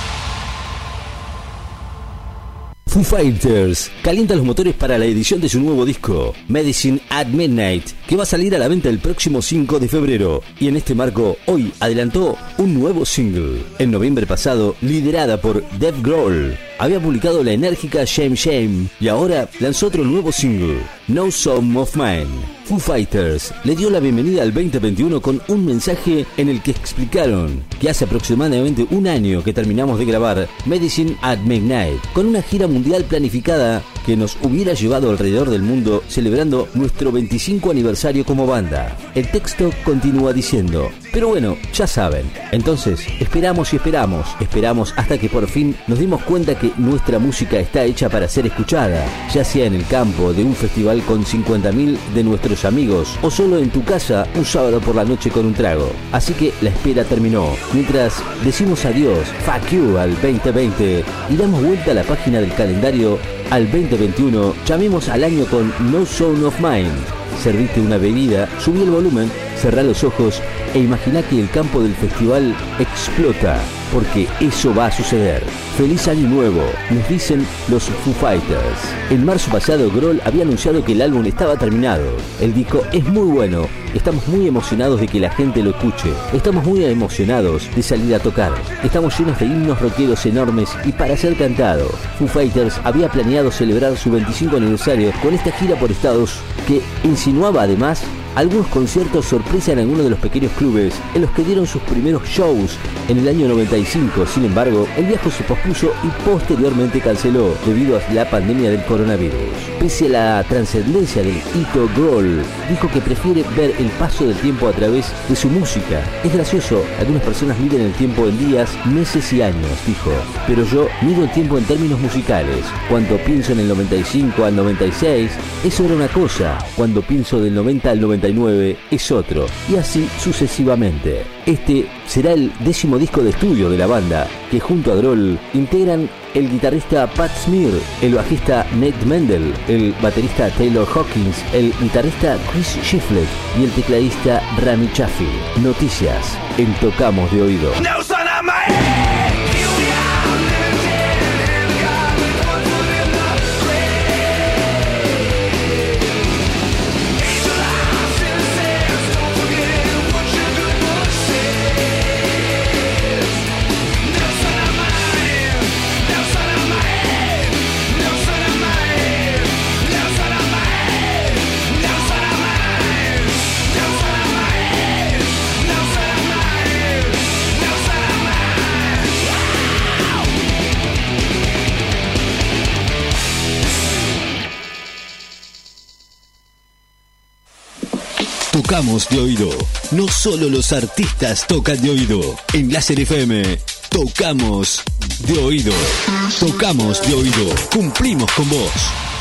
Foo Fighters calienta los motores para la edición de su nuevo disco, Medicine at Midnight, que va a salir a la venta el próximo 5 de febrero. Y en este marco, hoy adelantó un nuevo single. En noviembre pasado, liderada por Dave Grohl, había publicado la enérgica Shame Shame y ahora lanzó otro nuevo single, No Song of Mine. Foo Fighters le dio la bienvenida al 2021 con un mensaje en el que explicaron que hace aproximadamente un año que terminamos de grabar Medicine at Midnight, con una gira mundial planificada que nos hubiera llevado alrededor del mundo celebrando nuestro 25 aniversario como banda. El texto continúa diciendo, pero bueno, ya saben, entonces esperamos y esperamos, esperamos hasta que por fin nos dimos cuenta que nuestra música está hecha para ser escuchada, ya sea en el campo de un festival con 50.000 de nuestros amigos o solo en tu casa un sábado por la noche con un trago. Así que la espera terminó. Mientras decimos adiós, fuck you al 2020 y damos vuelta a la página del calendario al 2021, llamemos al año con No Zone of Mine. Servite una bebida, subí el volumen, cerrá los ojos e imagina que el campo del festival explota, porque eso va a suceder. Feliz año nuevo, nos dicen los Foo Fighters. En marzo pasado, Grohl había anunciado que el álbum estaba terminado. El disco es muy bueno, estamos muy emocionados de que la gente lo escuche. Estamos muy emocionados de salir a tocar. Estamos llenos de himnos rockeros enormes y para ser cantado. Foo Fighters había planeado celebrar su 25 aniversario con esta gira por Estados que insinuaba además algunos conciertos sorpresa en algunos de los pequeños clubes en los que dieron sus primeros shows en el año 95. Sin embargo, el viaje se pospuso y posteriormente canceló debido a la pandemia del coronavirus. Pese a la trascendencia del hito Grohl, dijo que prefiere ver el paso del tiempo a través de su música. Es gracioso, algunas personas miden el tiempo en días, meses y años, dijo. Pero yo mido el tiempo en términos musicales. Cuando pienso en el 95 al 96, eso era una cosa. Cuando pienso del 90 al 99, es otro, y así sucesivamente. Este será el décimo disco de estudio de la banda, que junto a Droll integran el guitarrista Pat Smear, el bajista Nate Mendel, el baterista Taylor Hawkins, el guitarrista Chris Shiflett y el tecladista Rami Chaffee. Noticias en Tocamos de Oído. Tocamos de oído. No solo los artistas tocan de oído. En Láser FM, tocamos de oído. Tocamos de oído. Cumplimos con vos.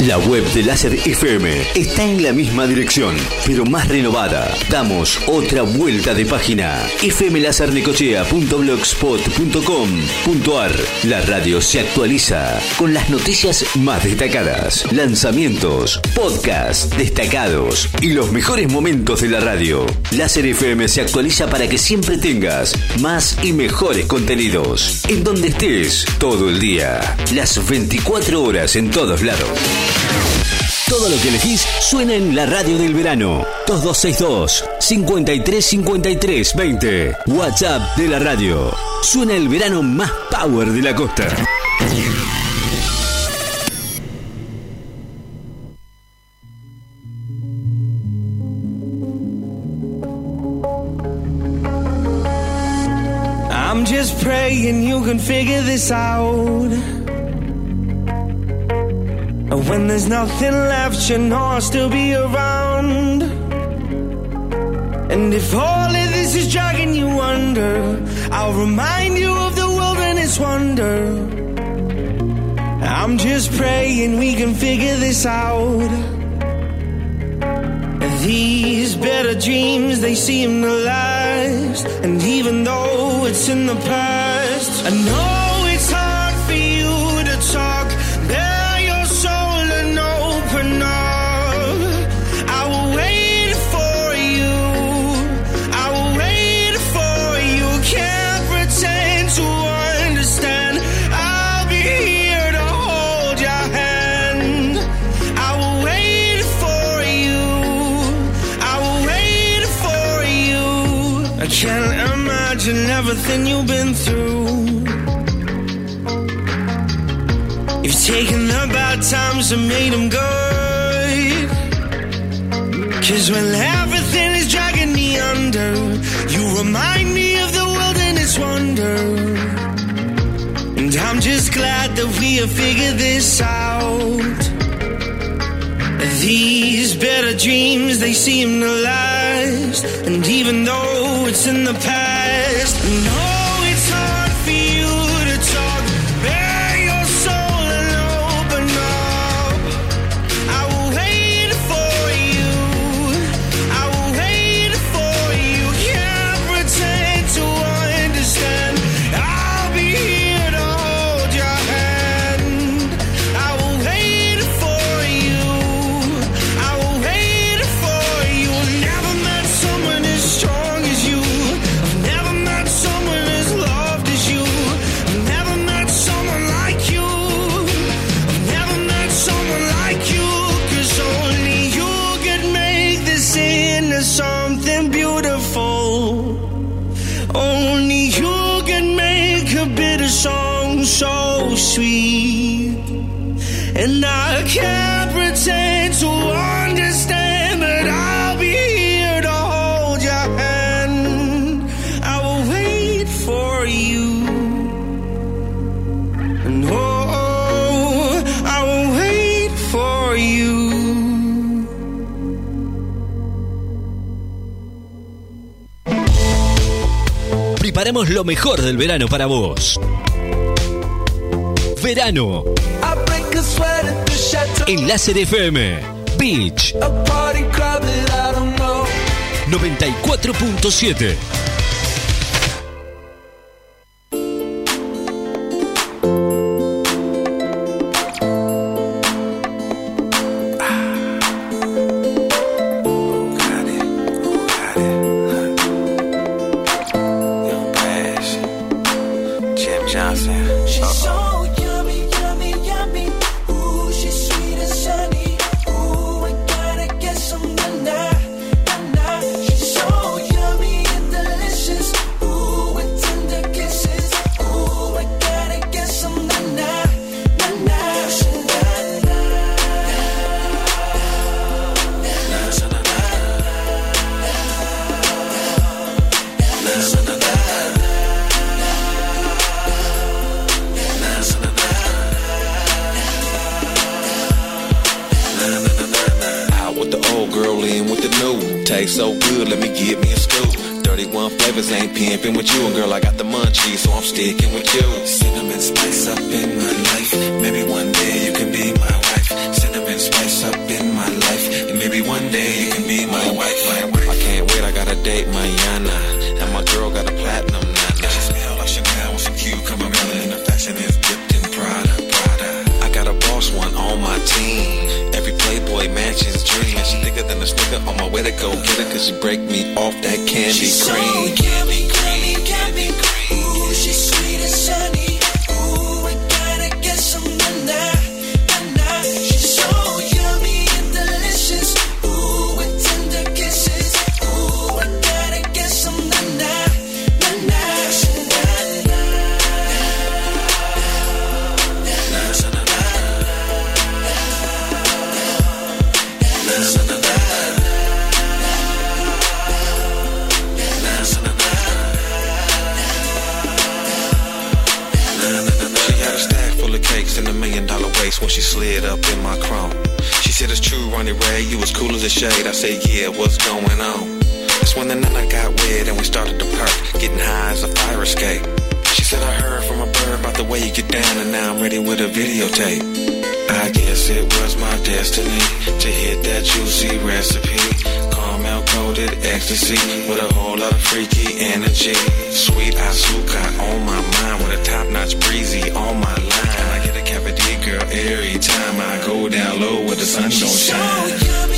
La web de Láser FM está en la misma dirección, pero más renovada. Damos otra vuelta de página. fmlasernecochea.blogspot.com.ar La radio se actualiza con las noticias más destacadas, lanzamientos, podcasts destacados y los mejores momentos de la radio. Láser FM se actualiza para que siempre tengas más y mejores contenidos. En donde estés, todo el día. Las 24 horas en todos lados. Todo lo que elegís suena en la radio del verano. 2262 5353 20. WhatsApp de la radio. Suena el verano más power de la costa. I'm just praying you can figure this out. And when there's nothing left, you know I'll still be around. And if all of this is dragging you under, I'll remind you of the wilderness wonder. I'm just praying we can figure this out. And these better dreams, they seem to last. And even though it's in the past, I know. can't imagine everything you've been through. You've taken the bad times and made them good. Cause when everything is dragging me under, you remind me of the world and its wonder. And I'm just glad that we have figured this out. These better dreams, they seem to last. And even though in the past. No. Lo mejor del verano para vos. Verano. Enlace de FM. Beach. 94.7. face when she slid up in my chrome. She said it's true, Ronnie Ray, you was cool as a shade. I said, yeah, what's going on? That's when the night got wet and we started to perk, getting high as a fire escape. She said, I heard from a bird about the way you get down, and now I'm ready with a videotape. I guess it was my destiny to hit that juicy recipe caramel coated ecstasy with a whole lot of freaky energy. Sweet Asuka on my mind with a top notch breezy on my line every time I go down low where the sun don't shine.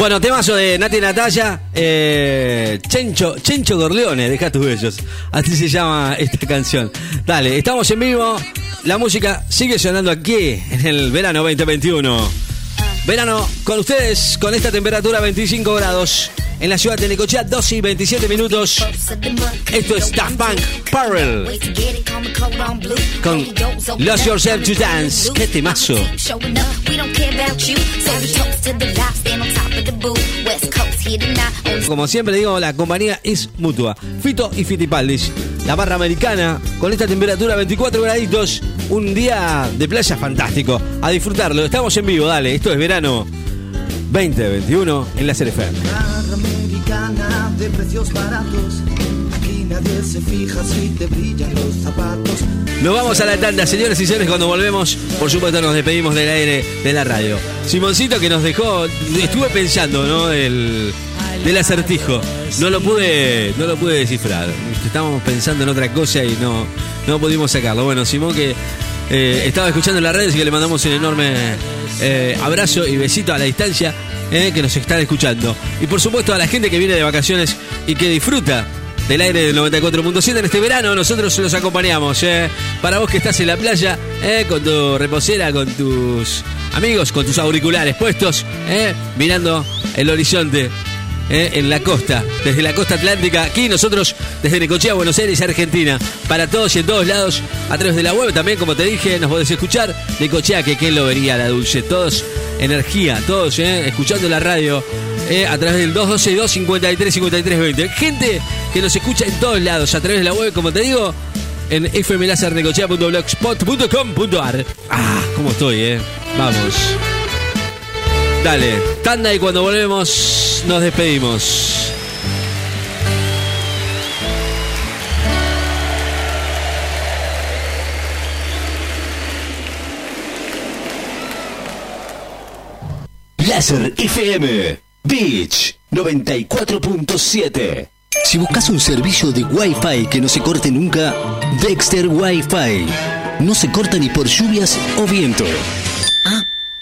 Bueno, temazo de Nati Natalia, eh, Chencho, Chencho Corleone, deja tus bellos. Así se llama esta canción. Dale, estamos en vivo. La música sigue sonando aquí en el verano 2021. Verano con ustedes, con esta temperatura 25 grados. En la ciudad de Necochea, 12 y 27 minutos. Esto es Daft Punk Parallel con Lost Yourself to Dance. ¡Qué temazo! Como siempre digo, la compañía es mutua. Fito y Fitipaldis, la barra americana, con esta temperatura 24 graditos, un día de playa fantástico. A disfrutarlo, estamos en vivo, dale, esto es verano 2021 en la CFM. Americana de precios baratos. Aquí nadie se fija si te brillan los zapatos. Nos vamos a la tanda, señores y señores, cuando volvemos, por supuesto nos despedimos del aire de la radio. Simoncito que nos dejó, estuve pensando, ¿no? Del, del acertijo. No lo pude, no lo pude descifrar. Estábamos pensando en otra cosa y no, no pudimos sacarlo. Bueno, Simón que eh, estaba escuchando la radio, así que le mandamos un enorme eh, abrazo y besito a la distancia eh, que nos están escuchando. Y por supuesto a la gente que viene de vacaciones y que disfruta del aire del 94.7 en este verano. Nosotros los acompañamos. Para vos que estás en la playa, eh, con tu reposera, con tus amigos, con tus auriculares puestos, mirando el horizonte. Eh, en la costa, desde la costa atlántica, aquí nosotros desde Necochea, Buenos Aires, Argentina, para todos y en todos lados, a través de la web también, como te dije, nos podés escuchar, Necochea, que quién lo vería la dulce, todos energía, todos eh, escuchando la radio, eh, a través del 212-253-5320. Gente que nos escucha en todos lados, a través de la web, como te digo, en fmlasernecochea.blogspot.com.ar. Ah, cómo estoy, eh. Vamos. Dale, tanda y cuando volvemos nos despedimos. Láser FM Beach 94.7. Si buscas un servicio de Wi-Fi que no se corte nunca, Dexter Wi-Fi. No se corta ni por lluvias o viento.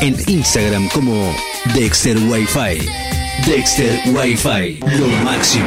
en Instagram como Dexter Wi-Fi. Dexter Wi-Fi, lo máximo.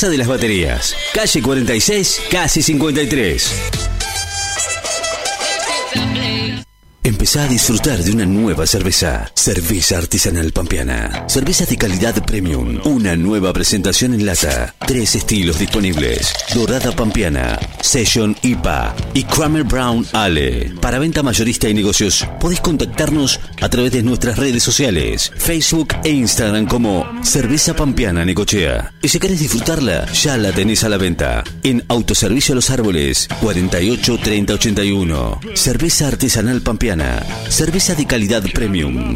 de las Baterías, calle 46, casi 53. Empezá a disfrutar de una nueva cerveza. Cerveza artesanal pampeana. Cerveza de calidad premium. Una nueva presentación en lata. Tres estilos disponibles. Dorada pampeana, Session IPA y Kramer Brown Ale. Para venta mayorista y negocios, podéis contactarnos a través de nuestras redes sociales, Facebook e Instagram como Cerveza Pampeana Necochea. Y si querés disfrutarla, ya la tenés a la venta. En Autoservicio Los Árboles, 48 30 81. Cerveza artesanal pampeana. Cerveza de calidad premium.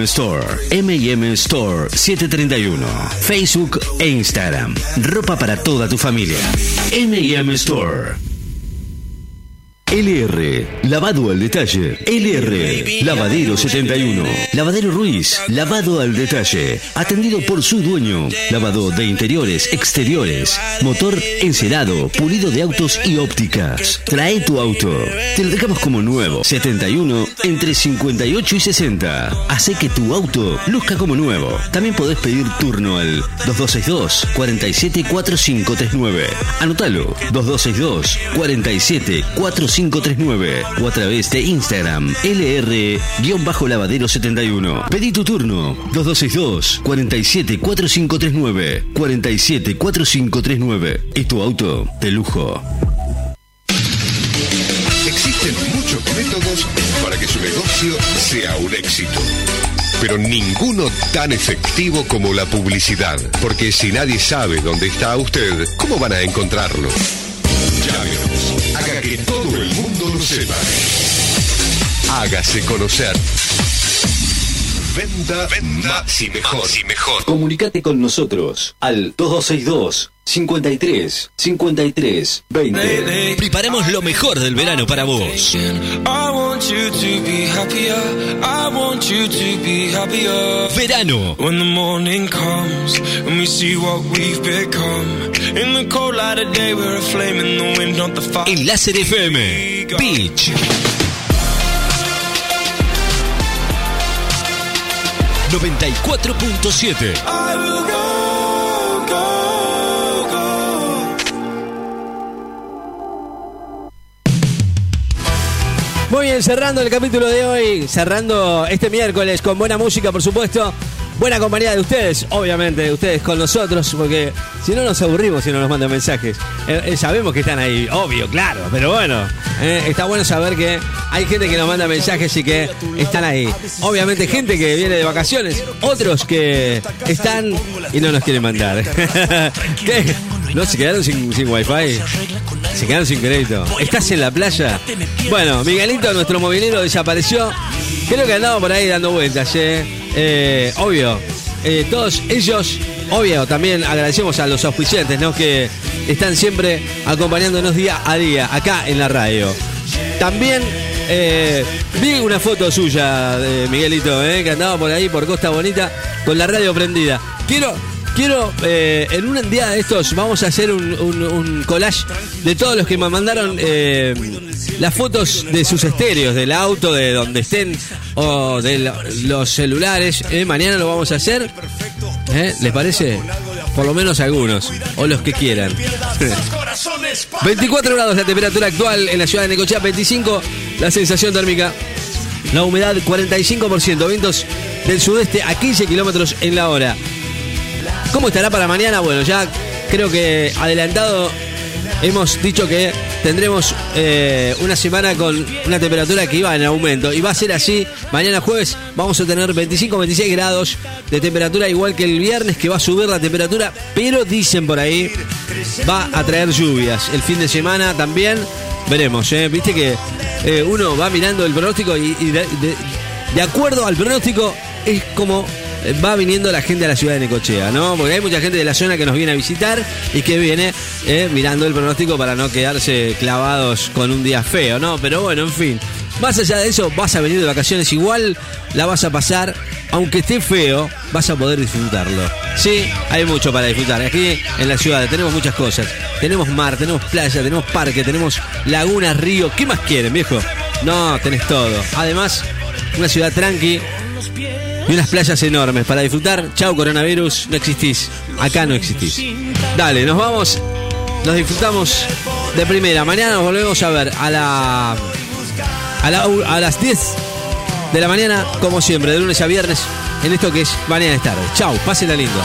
Store. M&M Store 731. Facebook e Instagram. Ropa para toda tu familia. M&M Store. LR, lavado al detalle. LR, lavadero 71. Lavadero Ruiz, lavado al detalle. Atendido por su dueño. Lavado de interiores, exteriores. Motor encerado, pulido de autos y ópticas. Trae tu auto. Te lo dejamos como nuevo. 71 entre 58 y 60. Hace que tu auto luzca como nuevo. También podés pedir turno al 2262 474539. Anotalo 2262 474539 o a través de Instagram LR-lavadero71. Pedí tu turno 2262 474539 474539 y tu auto de lujo. Existen muchos métodos para que su negocio sea un éxito. Pero ninguno tan efectivo como la publicidad. Porque si nadie sabe dónde está usted, ¿cómo van a encontrarlo? Hágase conocer. Venda, venda y mejor. y mejor. Comunicate con nosotros al 2262 53 53 20. Preparamos lo mejor del verano para vos. I want you to be happier. I want you to be happier. Verano. When the morning comes and we see what we've become. In the cold light of day, we're a flame in the wind, not the fire. En Láser FM. Beach. 94.7. Muy bien, cerrando el capítulo de hoy, cerrando este miércoles con buena música, por supuesto. Buena compañía de ustedes, obviamente, de ustedes con nosotros, porque si no nos aburrimos si no nos mandan mensajes. Eh, eh, sabemos que están ahí, obvio, claro, pero bueno, eh, está bueno saber que hay gente que nos manda mensajes y que están ahí. Obviamente, gente que viene de vacaciones, otros que están y no nos quieren mandar. ¿Qué? ¿No se quedaron sin, sin wifi? Se quedaron sin crédito. ¿Estás en la playa? Bueno, Miguelito, nuestro movilero, desapareció. Creo que andaba por ahí dando vueltas, ¿eh? Eh, obvio, eh, todos ellos, obvio, también agradecemos a los auspiciantes, ¿no? Que están siempre acompañándonos día a día, acá en la radio. También vi una foto suya de Miguelito. Que andaba por ahí, por Costa Bonita, con la radio prendida. Quiero, quiero, eh, en un día de estos, vamos a hacer un, collage de todos los que me mandaron eh, las fotos de sus estéreos, del auto, de donde estén, o de lo- los celulares. Eh, mañana lo vamos a hacer. ¿Les parece? Por lo menos algunos, o los que quieran. 24 grados la temperatura actual en la ciudad de Necochea, 25 la sensación térmica, la humedad 45%, vientos del sudeste a 15 kilómetros en la hora. ¿Cómo estará para mañana? Bueno, ya creo que adelantado hemos dicho que tendremos eh, una semana con una temperatura que iba en aumento y va a ser así. Mañana jueves vamos a tener 25-26 grados de temperatura igual que el viernes que va a subir la temperatura, pero dicen por ahí va a traer lluvias. El fin de semana también veremos, ¿eh? Viste que eh, uno va mirando el pronóstico y, de, de- acuerdo al pronóstico es como va viniendo la gente a la ciudad de Necochea, ¿no? Porque hay mucha gente de la zona que nos viene a visitar y que viene eh, mirando el pronóstico para no quedarse clavados con un día feo, ¿no? Pero bueno, en fin. Más allá de eso, vas a venir de vacaciones igual, la vas a pasar, aunque esté feo, vas a poder disfrutarlo. Sí, hay mucho para disfrutar. Aquí en la ciudad tenemos muchas cosas. Tenemos mar, tenemos playa, tenemos parque, tenemos lagunas, río. ¿Qué más quieren, viejo? No, tenés todo. Además, una ciudad tranqui y unas playas enormes para disfrutar. Chau, coronavirus, no existís. Acá no existís. Dale, nos vamos. Nos disfrutamos de primera. Mañana nos volvemos a ver a la a, la- a las 10 de la mañana, como siempre, de lunes a viernes, en esto que es Mañana es tarde. Chau, pásenla lindo.